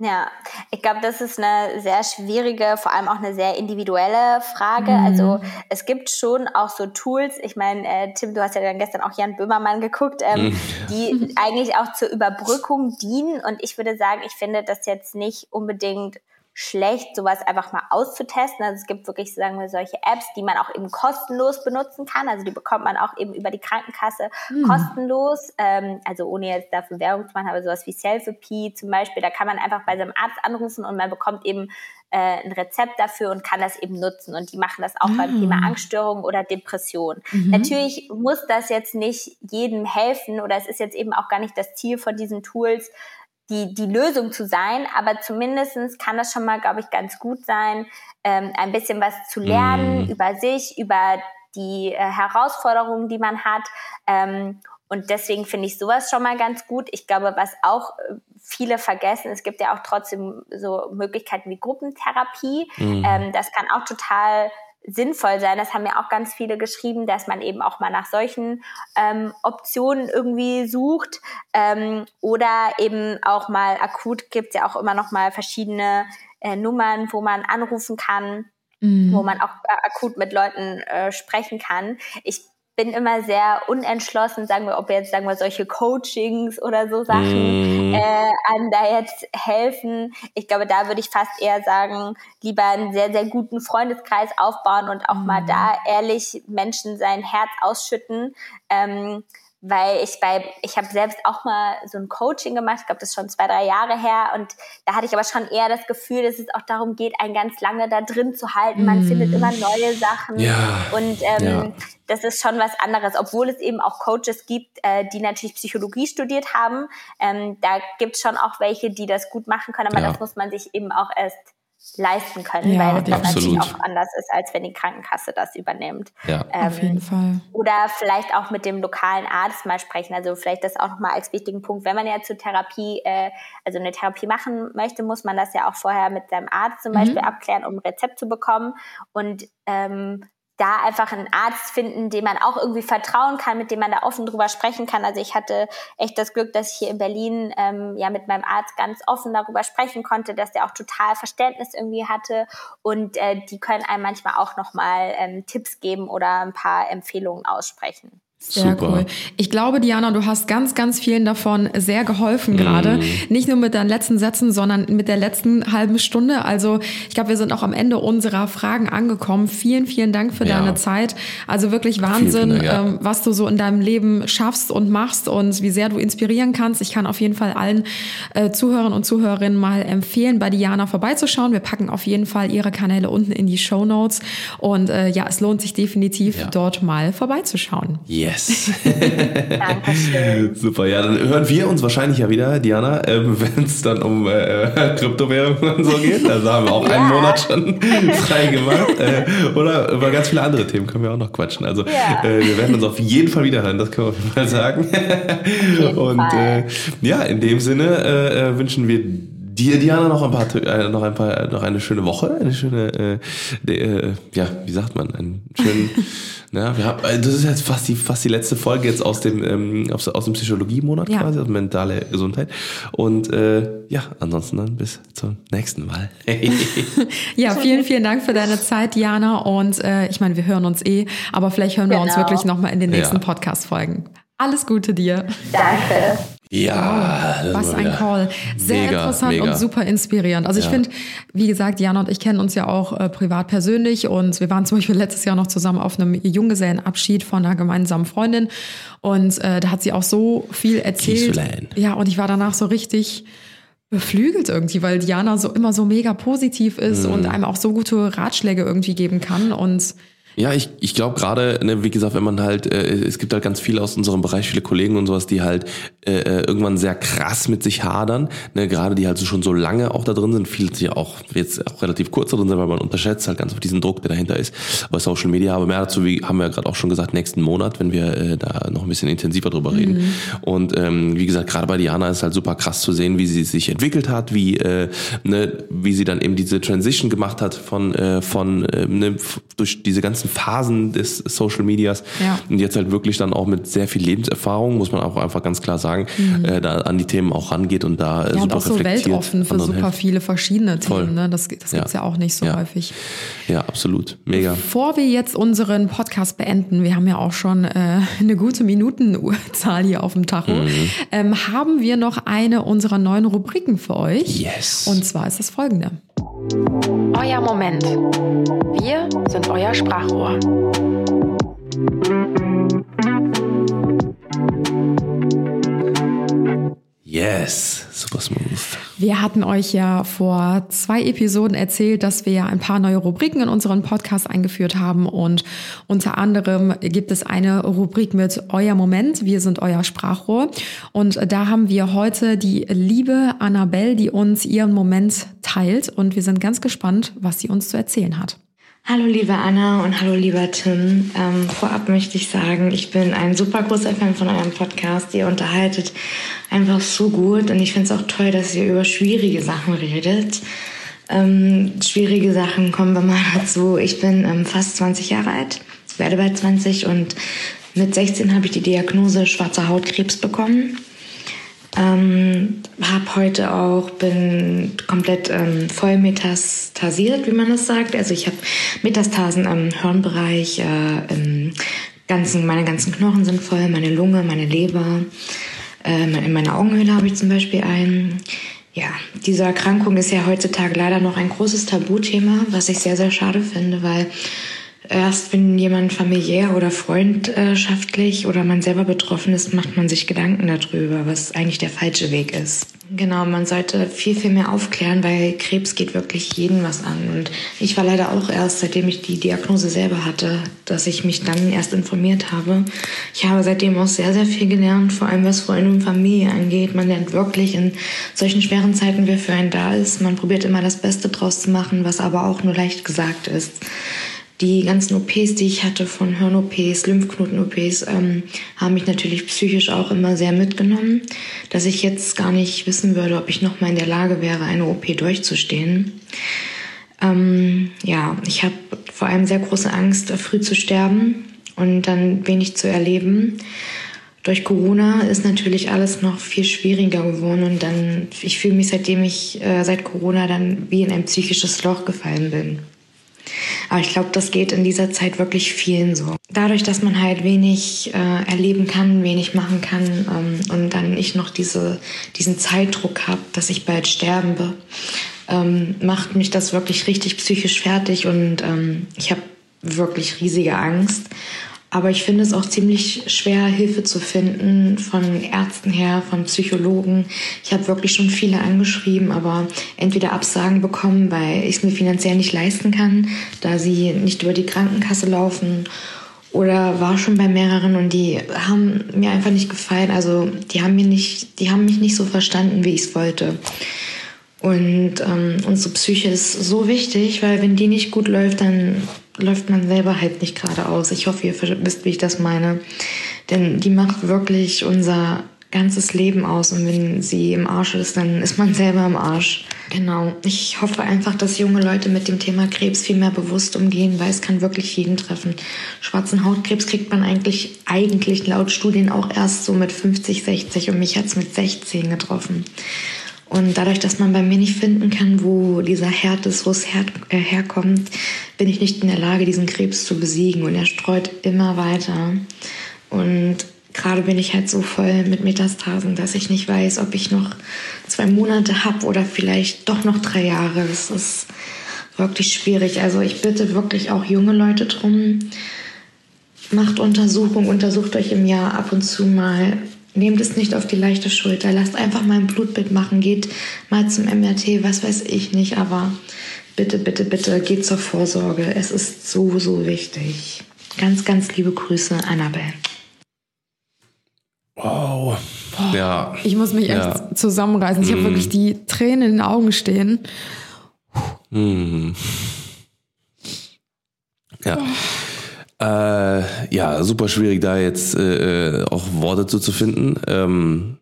Ja, ich glaube, das ist eine sehr schwierige, vor allem auch eine sehr individuelle Frage. Also es gibt schon auch so Tools. Ich meine, äh, Tim, du hast ja dann gestern auch Jan Böhmermann geguckt, ähm, die eigentlich auch zur Überbrückung dienen. Und ich würde sagen, ich finde das jetzt nicht unbedingt schlecht, sowas einfach mal auszutesten. Also es gibt wirklich, sagen wir, solche Apps, die man auch eben kostenlos benutzen kann. Also die bekommt man auch eben über die Krankenkasse kostenlos. Ähm, also ohne jetzt dafür Werbung zu machen, aber sowas wie Selfie zum Beispiel, da kann man einfach bei seinem Arzt anrufen und man bekommt eben äh, ein Rezept dafür und kann das eben nutzen. Und die machen das auch beim Thema Angststörung oder Depression. Natürlich muss das jetzt nicht jedem helfen oder es ist jetzt eben auch gar nicht das Ziel von diesen Tools, die, die Lösung zu sein, aber zumindestens kann das schon mal, glaube ich, ganz gut sein, ähm, ein bisschen was zu lernen über sich, über die äh, Herausforderungen, die man hat. Ähm, und deswegen finde ich sowas schon mal ganz gut. Ich glaube, was auch äh, viele vergessen, es gibt ja auch trotzdem so Möglichkeiten wie Gruppentherapie. Ähm, das kann auch total sinnvoll sein. Das haben mir auch ganz viele geschrieben, dass man eben auch mal nach solchen ähm, Optionen irgendwie sucht ähm, oder eben auch mal akut gibt ja auch immer noch mal verschiedene äh, Nummern, wo man anrufen kann, wo man auch äh, akut mit Leuten äh, sprechen kann. Ich bin immer sehr unentschlossen, sagen wir, ob jetzt, sagen wir, solche Coachings oder so Sachen äh, an da jetzt helfen. Ich glaube, da würde ich fast eher sagen, lieber einen sehr, sehr guten Freundeskreis aufbauen und auch mal da ehrlich Menschen sein Herz ausschütten. Ähm, weil ich bei, ich habe selbst auch mal so ein Coaching gemacht, ich glaube, das ist schon zwei, drei Jahre her und da hatte ich aber schon eher das Gefühl, dass es auch darum geht, einen ganz lange da drin zu halten. Man findet immer neue Sachen Ja. und ähm, Ja. das ist schon was anderes, obwohl es eben auch Coaches gibt, äh, die natürlich Psychologie studiert haben. Ähm, da gibt es schon auch welche, die das gut machen können, aber Ja. das muss man sich eben auch erst leisten können, Ja, weil es dann natürlich absolut. auch anders ist, als wenn die Krankenkasse das übernimmt. Ja. Auf jeden Fall. Oder vielleicht auch mit dem lokalen Arzt mal sprechen. Also vielleicht das auch nochmal als wichtigen Punkt. Wenn man ja zur Therapie, äh, also eine Therapie machen möchte, muss man das ja auch vorher mit seinem Arzt zum Beispiel abklären, um ein Rezept zu bekommen. Und ähm, da einfach einen Arzt finden, dem man auch irgendwie vertrauen kann, mit dem man da offen drüber sprechen kann. Also ich hatte echt das Glück, dass ich hier in Berlin ähm, ja mit meinem Arzt ganz offen darüber sprechen konnte, dass der auch total Verständnis irgendwie hatte und äh, die können einem manchmal auch nochmal ähm, Tipps geben oder ein paar Empfehlungen aussprechen. Sehr Super. cool. Ich glaube, Diana, du hast ganz, ganz vielen davon sehr geholfen gerade. Nicht nur mit deinen letzten Sätzen, sondern mit der letzten halben Stunde. Also ich glaube, wir sind auch am Ende unserer Fragen angekommen. Vielen, vielen Dank für Ja. deine Zeit. Also wirklich Wahnsinn, vielen ja. ähm, was du so in deinem Leben schaffst und machst und wie sehr du inspirieren kannst. Ich kann auf jeden Fall allen äh, Zuhörern und Zuhörerinnen mal empfehlen, bei Diana vorbeizuschauen. Wir packen auf jeden Fall ihre Kanäle unten in die Show Notes. Und äh, ja, es lohnt sich definitiv, Ja. dort mal vorbeizuschauen. Yes. Dankeschön. Super, ja, dann hören wir uns wahrscheinlich ja wieder, Diana, ähm, wenn es dann um äh, Kryptowährungen und so geht. Also haben wir auch einen Ja. Monat schon frei gemacht. Äh, oder über ganz viele andere Themen können wir auch noch quatschen. Also Ja. äh, wir werden uns auf jeden Fall wiederhören, das können wir auf jeden Fall sagen. jeden und Fall. Äh, ja, in dem Sinne äh, äh, wünschen wir dir, Diana, noch ein paar, äh, noch ein paar, noch eine schöne Woche, eine schöne, äh, de, äh, ja, wie sagt man, einen schönen, na, wir haben, äh, das ist jetzt fast die, fast die letzte Folge jetzt aus dem, ähm, aus, aus dem Psychologie-Monat Ja. quasi, also mentale Gesundheit. Und äh, ja, ansonsten dann bis zum nächsten Mal. Ja, vielen, vielen Dank für deine Zeit, Diana. Und äh, ich meine, wir hören uns eh, aber vielleicht hören wir uns Genau. wirklich nochmal in den nächsten Ja. Podcast-Folgen. Alles Gute dir. Danke. Ja, das Was ein Call. Sehr mega, interessant mega. und super inspirierend. Also ich Ja. finde, wie gesagt, Jana und ich kennen uns ja auch äh, privat persönlich und wir waren zum Beispiel letztes Jahr noch zusammen auf einem Junggesellenabschied von einer gemeinsamen Freundin und äh, da hat sie auch so viel erzählt. Giselaine. Ja, und ich war danach so richtig beflügelt irgendwie, weil Diana so immer so mega positiv ist Mhm. und einem auch so gute Ratschläge irgendwie geben kann und Ja, ich, ich glaube gerade, ne, wie gesagt, wenn man halt, äh, es gibt halt ganz viele aus unserem Bereich, viele Kollegen und sowas, die halt äh, äh, irgendwann sehr krass mit sich hadern, ne, gerade die halt so schon so lange auch da drin sind, viele die auch jetzt auch relativ kurz da drin sind, weil man unterschätzt halt ganz auf diesen Druck, der dahinter ist bei Social Media, aber mehr dazu, wie haben wir ja gerade auch schon gesagt, nächsten Monat, wenn wir äh, da noch ein bisschen intensiver drüber reden. Und ähm, wie gesagt, gerade bei Diana ist halt super krass zu sehen, wie sie sich entwickelt hat, wie äh, ne, wie sie dann eben diese Transition gemacht hat von äh, von äh, ne, durch diese ganzen Phasen des Social Medias Ja. und jetzt halt wirklich dann auch mit sehr viel Lebenserfahrung, muss man auch einfach ganz klar sagen, äh, da an die Themen auch rangeht und da äh, Mhm. ja, und super auch so weltoffen für super hilft. viele verschiedene Voll. Themen. Ne? Das, das Ja. gibt's ja auch nicht so häufig. Ja, absolut. Mega. Bevor wir jetzt unseren Podcast beenden, wir haben ja auch schon äh, eine gute Minutenzahl hier auf dem Tacho, Mhm. ähm, haben wir noch eine unserer neuen Rubriken für euch. Yes. Und zwar ist das folgende. Euer Moment. Wir sind euer Sprachrohr. yes. Super smooth. Wir hatten euch ja vor zwei Episoden erzählt, dass wir ja ein paar neue Rubriken in unseren Podcast eingeführt haben. Und unter anderem gibt es eine Rubrik mit Euer Moment, wir sind euer Sprachrohr. Und da haben wir heute die liebe Annabelle, die uns ihren Moment teilt. Und wir sind ganz gespannt, was sie uns zu erzählen hat. Hallo liebe Anna und hallo lieber Tim. Ähm, vorab möchte ich sagen, ich bin ein super großer Fan von eurem Podcast. Ihr unterhaltet einfach so gut und ich finde es auch toll, dass ihr über schwierige Sachen redet. Ähm, schwierige Sachen kommen wir mal dazu. Ich bin ähm, fast 20 Jahre alt, werde bald 20 und mit 16 habe ich die Diagnose schwarzer Hautkrebs bekommen. Ähm, hab heute auch, bin komplett ähm, voll metastasiert, wie man das sagt. Also ich habe Metastasen im Hirnbereich, äh, im ganzen, meine ganzen Knochen sind voll, meine Lunge, meine Leber. Äh, in meiner Augenhöhle habe ich zum Beispiel einen. Ja, diese Erkrankung ist ja heutzutage leider noch ein großes Tabuthema, was ich sehr, sehr schade finde, weil Erst wenn jemand familiär oder freundschaftlich oder man selber betroffen ist, macht man sich Gedanken darüber, was eigentlich der falsche Weg ist. Genau, man sollte viel, viel mehr aufklären, weil Krebs geht wirklich jeden was an. Und ich war leider auch erst, seitdem ich die Diagnose selber hatte, dass ich mich dann erst informiert habe. Ich habe seitdem auch sehr, sehr viel gelernt, vor allem was Freunde und Familie angeht. Man lernt wirklich in solchen schweren Zeiten, wer für einen da ist. Man probiert immer das Beste draus zu machen, was aber auch nur leicht gesagt ist die ganzen OPs, die ich hatte von Hirn-OPs, Lymphknoten-OPs, ähm, haben mich natürlich psychisch auch immer sehr mitgenommen, dass ich jetzt gar nicht wissen würde, ob ich noch mal in der Lage wäre, eine OP durchzustehen. Ähm, ja, ich habe vor allem sehr große Angst, früh zu sterben und dann wenig zu erleben. Durch Corona ist natürlich alles noch viel schwieriger geworden und dann, ich fühle mich seitdem ich äh, seit Corona dann wie in ein psychisches Loch gefallen bin. Aber ich glaube, das geht in dieser Zeit wirklich vielen so. Dadurch, dass man halt wenig äh, erleben kann, wenig machen kann ähm, und dann ich noch diese, diesen Zeitdruck habe, dass ich bald sterben will, ähm, macht mich das wirklich richtig psychisch fertig und ähm, ich habe wirklich riesige Angst. Aber ich finde es auch ziemlich schwer, Hilfe zu finden von Ärzten her, von Psychologen. Ich habe wirklich schon viele angeschrieben, aber entweder Absagen bekommen, weil ich es mir finanziell nicht leisten kann, da sie nicht über die Krankenkasse laufen. Oder war schon bei mehreren und die haben mir einfach nicht gefallen. Also die haben mir nicht, die haben mich nicht so verstanden, wie ich es wollte. Und ähm, unsere Psyche ist so wichtig, weil wenn die nicht gut läuft, dann läuft man selber halt nicht geradeaus. Ich hoffe, ihr wisst, wie ich das meine. Denn die macht wirklich unser ganzes Leben aus. Und wenn sie im Arsch ist, dann ist man selber im Arsch. Genau. Ich hoffe einfach, dass junge Leute mit dem Thema Krebs viel mehr bewusst umgehen, weil es kann wirklich jeden treffen. Schwarzen Hautkrebs kriegt man eigentlich, eigentlich laut Studien auch erst so mit 50, 60 und mich hat es mit 16 getroffen. Und dadurch, dass man bei mir nicht finden kann, wo dieser Herd ist, wo her äh, herkommt, bin ich nicht in der Lage, diesen Krebs zu besiegen. Und er streut immer weiter. Und gerade bin ich halt so voll mit Metastasen, dass ich nicht weiß, ob ich noch zwei Monate habe oder vielleicht doch noch drei Jahre. Das ist wirklich schwierig. Also ich bitte wirklich auch junge Leute drum. Macht Untersuchungen, untersucht euch im Jahr ab und zu mal Nehmt es nicht auf die leichte Schulter. Lasst einfach mal ein Blutbild machen. Geht mal zum MRT, was weiß ich nicht. Aber bitte, bitte, bitte geht zur Vorsorge. Es ist so, so wichtig. Ganz, ganz liebe Grüße, Annabelle. Wow. Ja. Ich muss mich Ja. echt zusammenreißen. Ich habe wirklich die Tränen in den Augen stehen. Hm. Ja. Äh, ja, super schwierig, da jetzt äh, äh, auch Worte zu, zu finden. Ähm,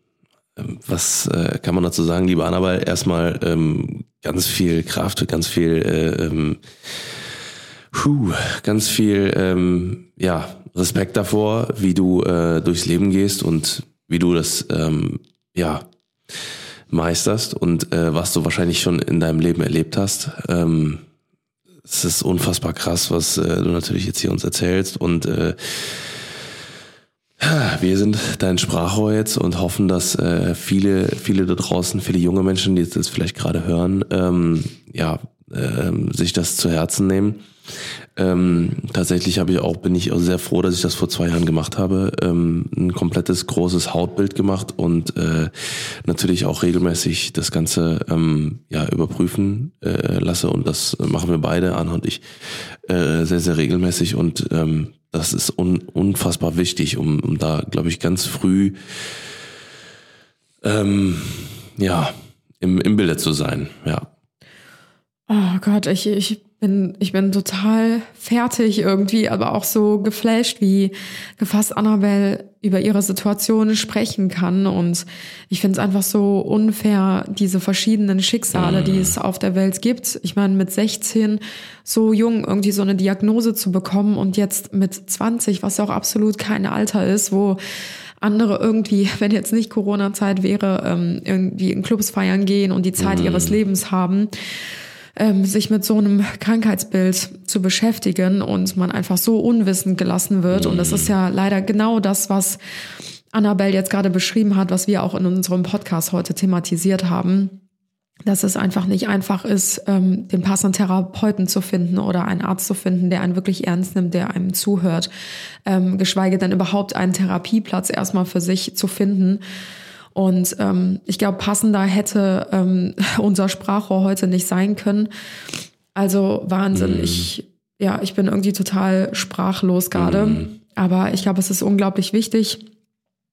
was äh, kann man dazu sagen, liebe Annabelle? Erstmal ähm, ganz viel Kraft, ganz viel, äh, ähm, puh, ganz viel, ähm, ja, Respekt davor, wie du äh, durchs Leben gehst und wie du das, ähm, ja, meisterst und äh, was du wahrscheinlich schon in deinem Leben erlebt hast. Ähm, es ist unfassbar krass, was äh, du natürlich jetzt hier uns erzählst und äh, wir sind dein Sprachrohr jetzt und hoffen, dass äh, viele, viele da draußen, viele junge Menschen, die das vielleicht gerade hören, ähm, ja, ähm, sich das zu Herzen nehmen. Ähm, tatsächlich habe ich auch, bin ich auch sehr froh, dass ich das vor zwei Jahren gemacht habe, ähm, ein komplettes großes Hautbild gemacht und äh, natürlich auch regelmäßig das Ganze ähm, ja überprüfen äh, lasse und das machen wir beide, Anna und ich, äh, sehr, sehr regelmäßig und ähm, das ist un unfassbar wichtig, um, um da, glaube ich, ganz früh ähm, ja, im, im Bilde zu sein, ja. Oh Gott, ich, ich bin, ich bin total fertig irgendwie, aber auch so geflasht, wie gefasst Annabelle über ihre Situation sprechen kann. Und ich finde es einfach so unfair, diese verschiedenen Schicksale, die es auf der Welt gibt. Ich meine, mit 16 so jung irgendwie so eine Diagnose zu bekommen und jetzt mit 20, was auch absolut kein Alter ist, wo andere irgendwie, wenn jetzt nicht Corona-Zeit wäre, ähm, irgendwie in Clubs feiern gehen und die Zeit ihres Lebens haben ähm, sich mit so einem Krankheitsbild zu beschäftigen und man einfach so unwissend gelassen wird. Und das ist ja leider genau das, was Annabelle jetzt gerade beschrieben hat, was wir auch in unserem Podcast heute thematisiert haben. dass es einfach nicht einfach ist, ähm, den passenden Therapeuten zu finden oder einen Arzt zu finden, der einen wirklich ernst nimmt, der einem zuhört, ähm, geschweige denn überhaupt einen Therapieplatz erstmal für sich zu finden. Und ähm, ich glaube, passender hätte ähm, unser Sprachrohr heute nicht sein können. Also Wahnsinn. Ich, ja, ich bin irgendwie total sprachlos gerade. Aber ich glaube, es ist unglaublich wichtig,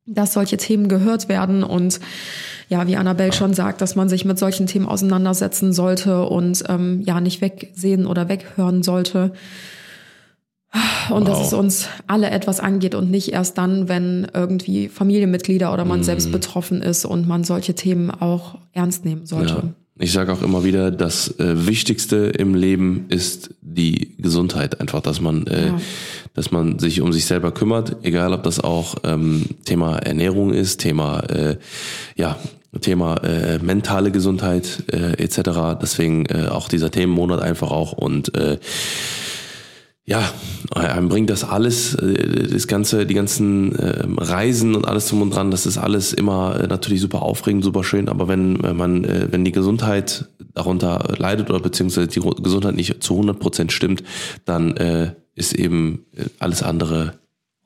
dass solche Themen gehört werden und ja, wie Annabelle schon sagt, dass man sich mit solchen Themen auseinandersetzen sollte und ähm, ja nicht wegsehen oder weghören sollte. Und dass Wow. es uns alle etwas angeht und nicht erst dann, wenn irgendwie Familienmitglieder oder man selbst betroffen ist und man solche Themen auch ernst nehmen sollte. Ja. Ich sage auch immer wieder, das äh, Wichtigste im Leben ist die Gesundheit. Einfach, dass man, äh, Ja. dass man sich um sich selber kümmert, egal ob das auch ähm, Thema Ernährung ist, Thema äh, ja Thema äh, mentale Gesundheit äh, etc. Deswegen äh, auch dieser Themenmonat einfach auch und äh, ja, einem bringt das alles, äh, das ganze, die ganzen ähm, Reisen und alles drum und dran, das ist alles immer äh, natürlich super aufregend, super schön, aber wenn wenn man, äh, wenn die Gesundheit darunter leidet oder beziehungsweise die Gesundheit nicht zu 100 Prozent stimmt, dann äh, ist eben äh, alles andere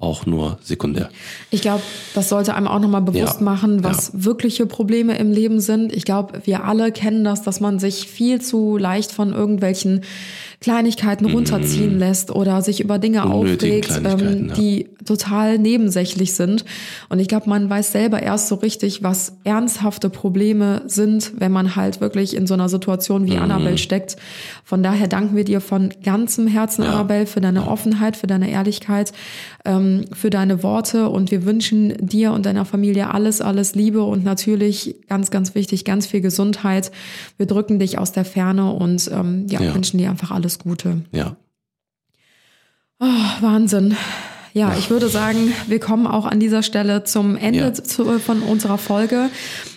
auch nur sekundär. Ich glaube, das sollte einem auch nochmal bewusst Ja, machen, was wirkliche Probleme im Leben sind. Ich glaube, wir alle kennen das, dass man sich viel zu leicht von irgendwelchen Kleinigkeiten runterziehen lässt oder sich über Dinge Mhm. Aufregt, ähm, ja. die total nebensächlich sind. Und ich glaube, man weiß selber erst so richtig, was ernsthafte Probleme sind, wenn man halt wirklich in so einer Situation Mhm. wie Annabelle steckt. Von daher danken wir dir von ganzem Herzen, Annabelle, für deine Offenheit, für deine Ehrlichkeit, ähm, für deine Worte. Und wir wünschen dir und deiner Familie alles, alles Liebe und natürlich ganz, ganz wichtig, ganz viel Gesundheit. Wir drücken dich aus der Ferne und ähm, ja, Ja. wünschen dir einfach alles Gute. Ja. Oh, Wahnsinn. Ja, ich würde sagen, wir kommen auch an dieser Stelle zum Ende Ja. zu, von unserer Folge.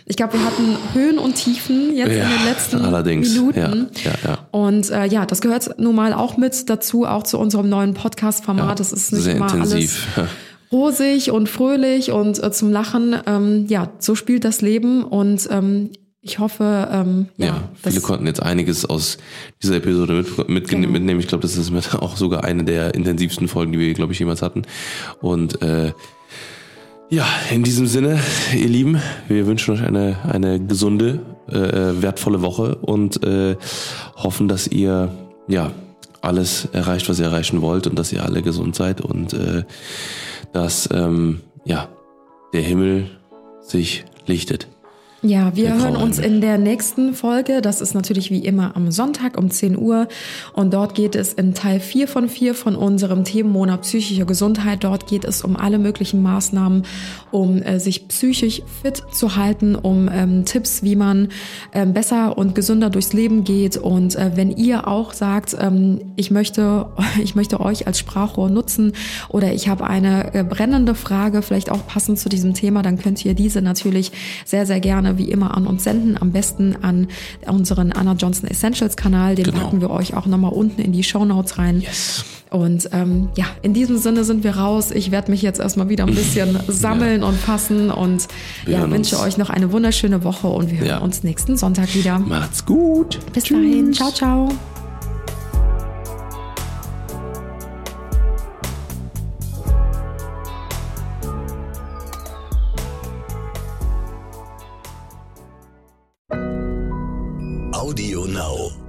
Ich glaube, wir hatten Höhen und Tiefen jetzt Ja, in den letzten allerdings. Minuten. Ja, ja, ja. Und äh, ja, das gehört nun mal auch mit dazu, auch zu unserem neuen Podcast-Format. Es ist nicht Sehr immer intensiv. alles rosig und fröhlich und äh, zum Lachen. Ähm, ja, so spielt das Leben und ähm, ich hoffe, ähm, ja, Ja, viele konnten jetzt einiges aus dieser Episode mit, mit, Genau. mitnehmen. Ich glaube, das ist auch sogar eine der intensivsten Folgen, die wir, glaube ich, jemals hatten. Und äh, ja, in diesem Sinne, ihr Lieben, wir wünschen euch eine, eine gesunde, äh, wertvolle Woche und äh, hoffen, dass ihr ja alles erreicht, was ihr erreichen wollt und dass ihr alle gesund seid und äh, dass ähm, ja der Himmel sich lichtet. Ja, wir hören uns in der nächsten Folge. Das ist natürlich wie immer am Sonntag um 10 Uhr. Und dort geht es in Teil 4 von 4 von unserem Themenmonat psychische Gesundheit. Dort geht es um alle möglichen Maßnahmen, um äh, sich psychisch fit zu halten, um ähm, Tipps, wie man ähm, besser und gesünder durchs Leben geht. Und äh, wenn ihr auch sagt, ähm, ich möchte, ich möchte euch als Sprachrohr nutzen oder ich habe eine äh, brennende Frage, vielleicht auch passend zu diesem Thema, dann könnt ihr diese natürlich sehr, sehr gerne wie immer an uns senden. Am besten an unseren Anna Johnson Essentials Kanal. Den Genau. packen wir euch auch nochmal unten in die Show Notes rein. Yes. Und ähm, ja, in diesem Sinne sind wir raus. Ich werde mich jetzt erstmal wieder ein bisschen sammeln und fassen und Wir ja, wünsche uns. euch noch eine wunderschöne Woche und wir hören Ja. uns nächsten Sonntag wieder. Macht's gut. Bis dahin. Ciao, ciao. Audio Now.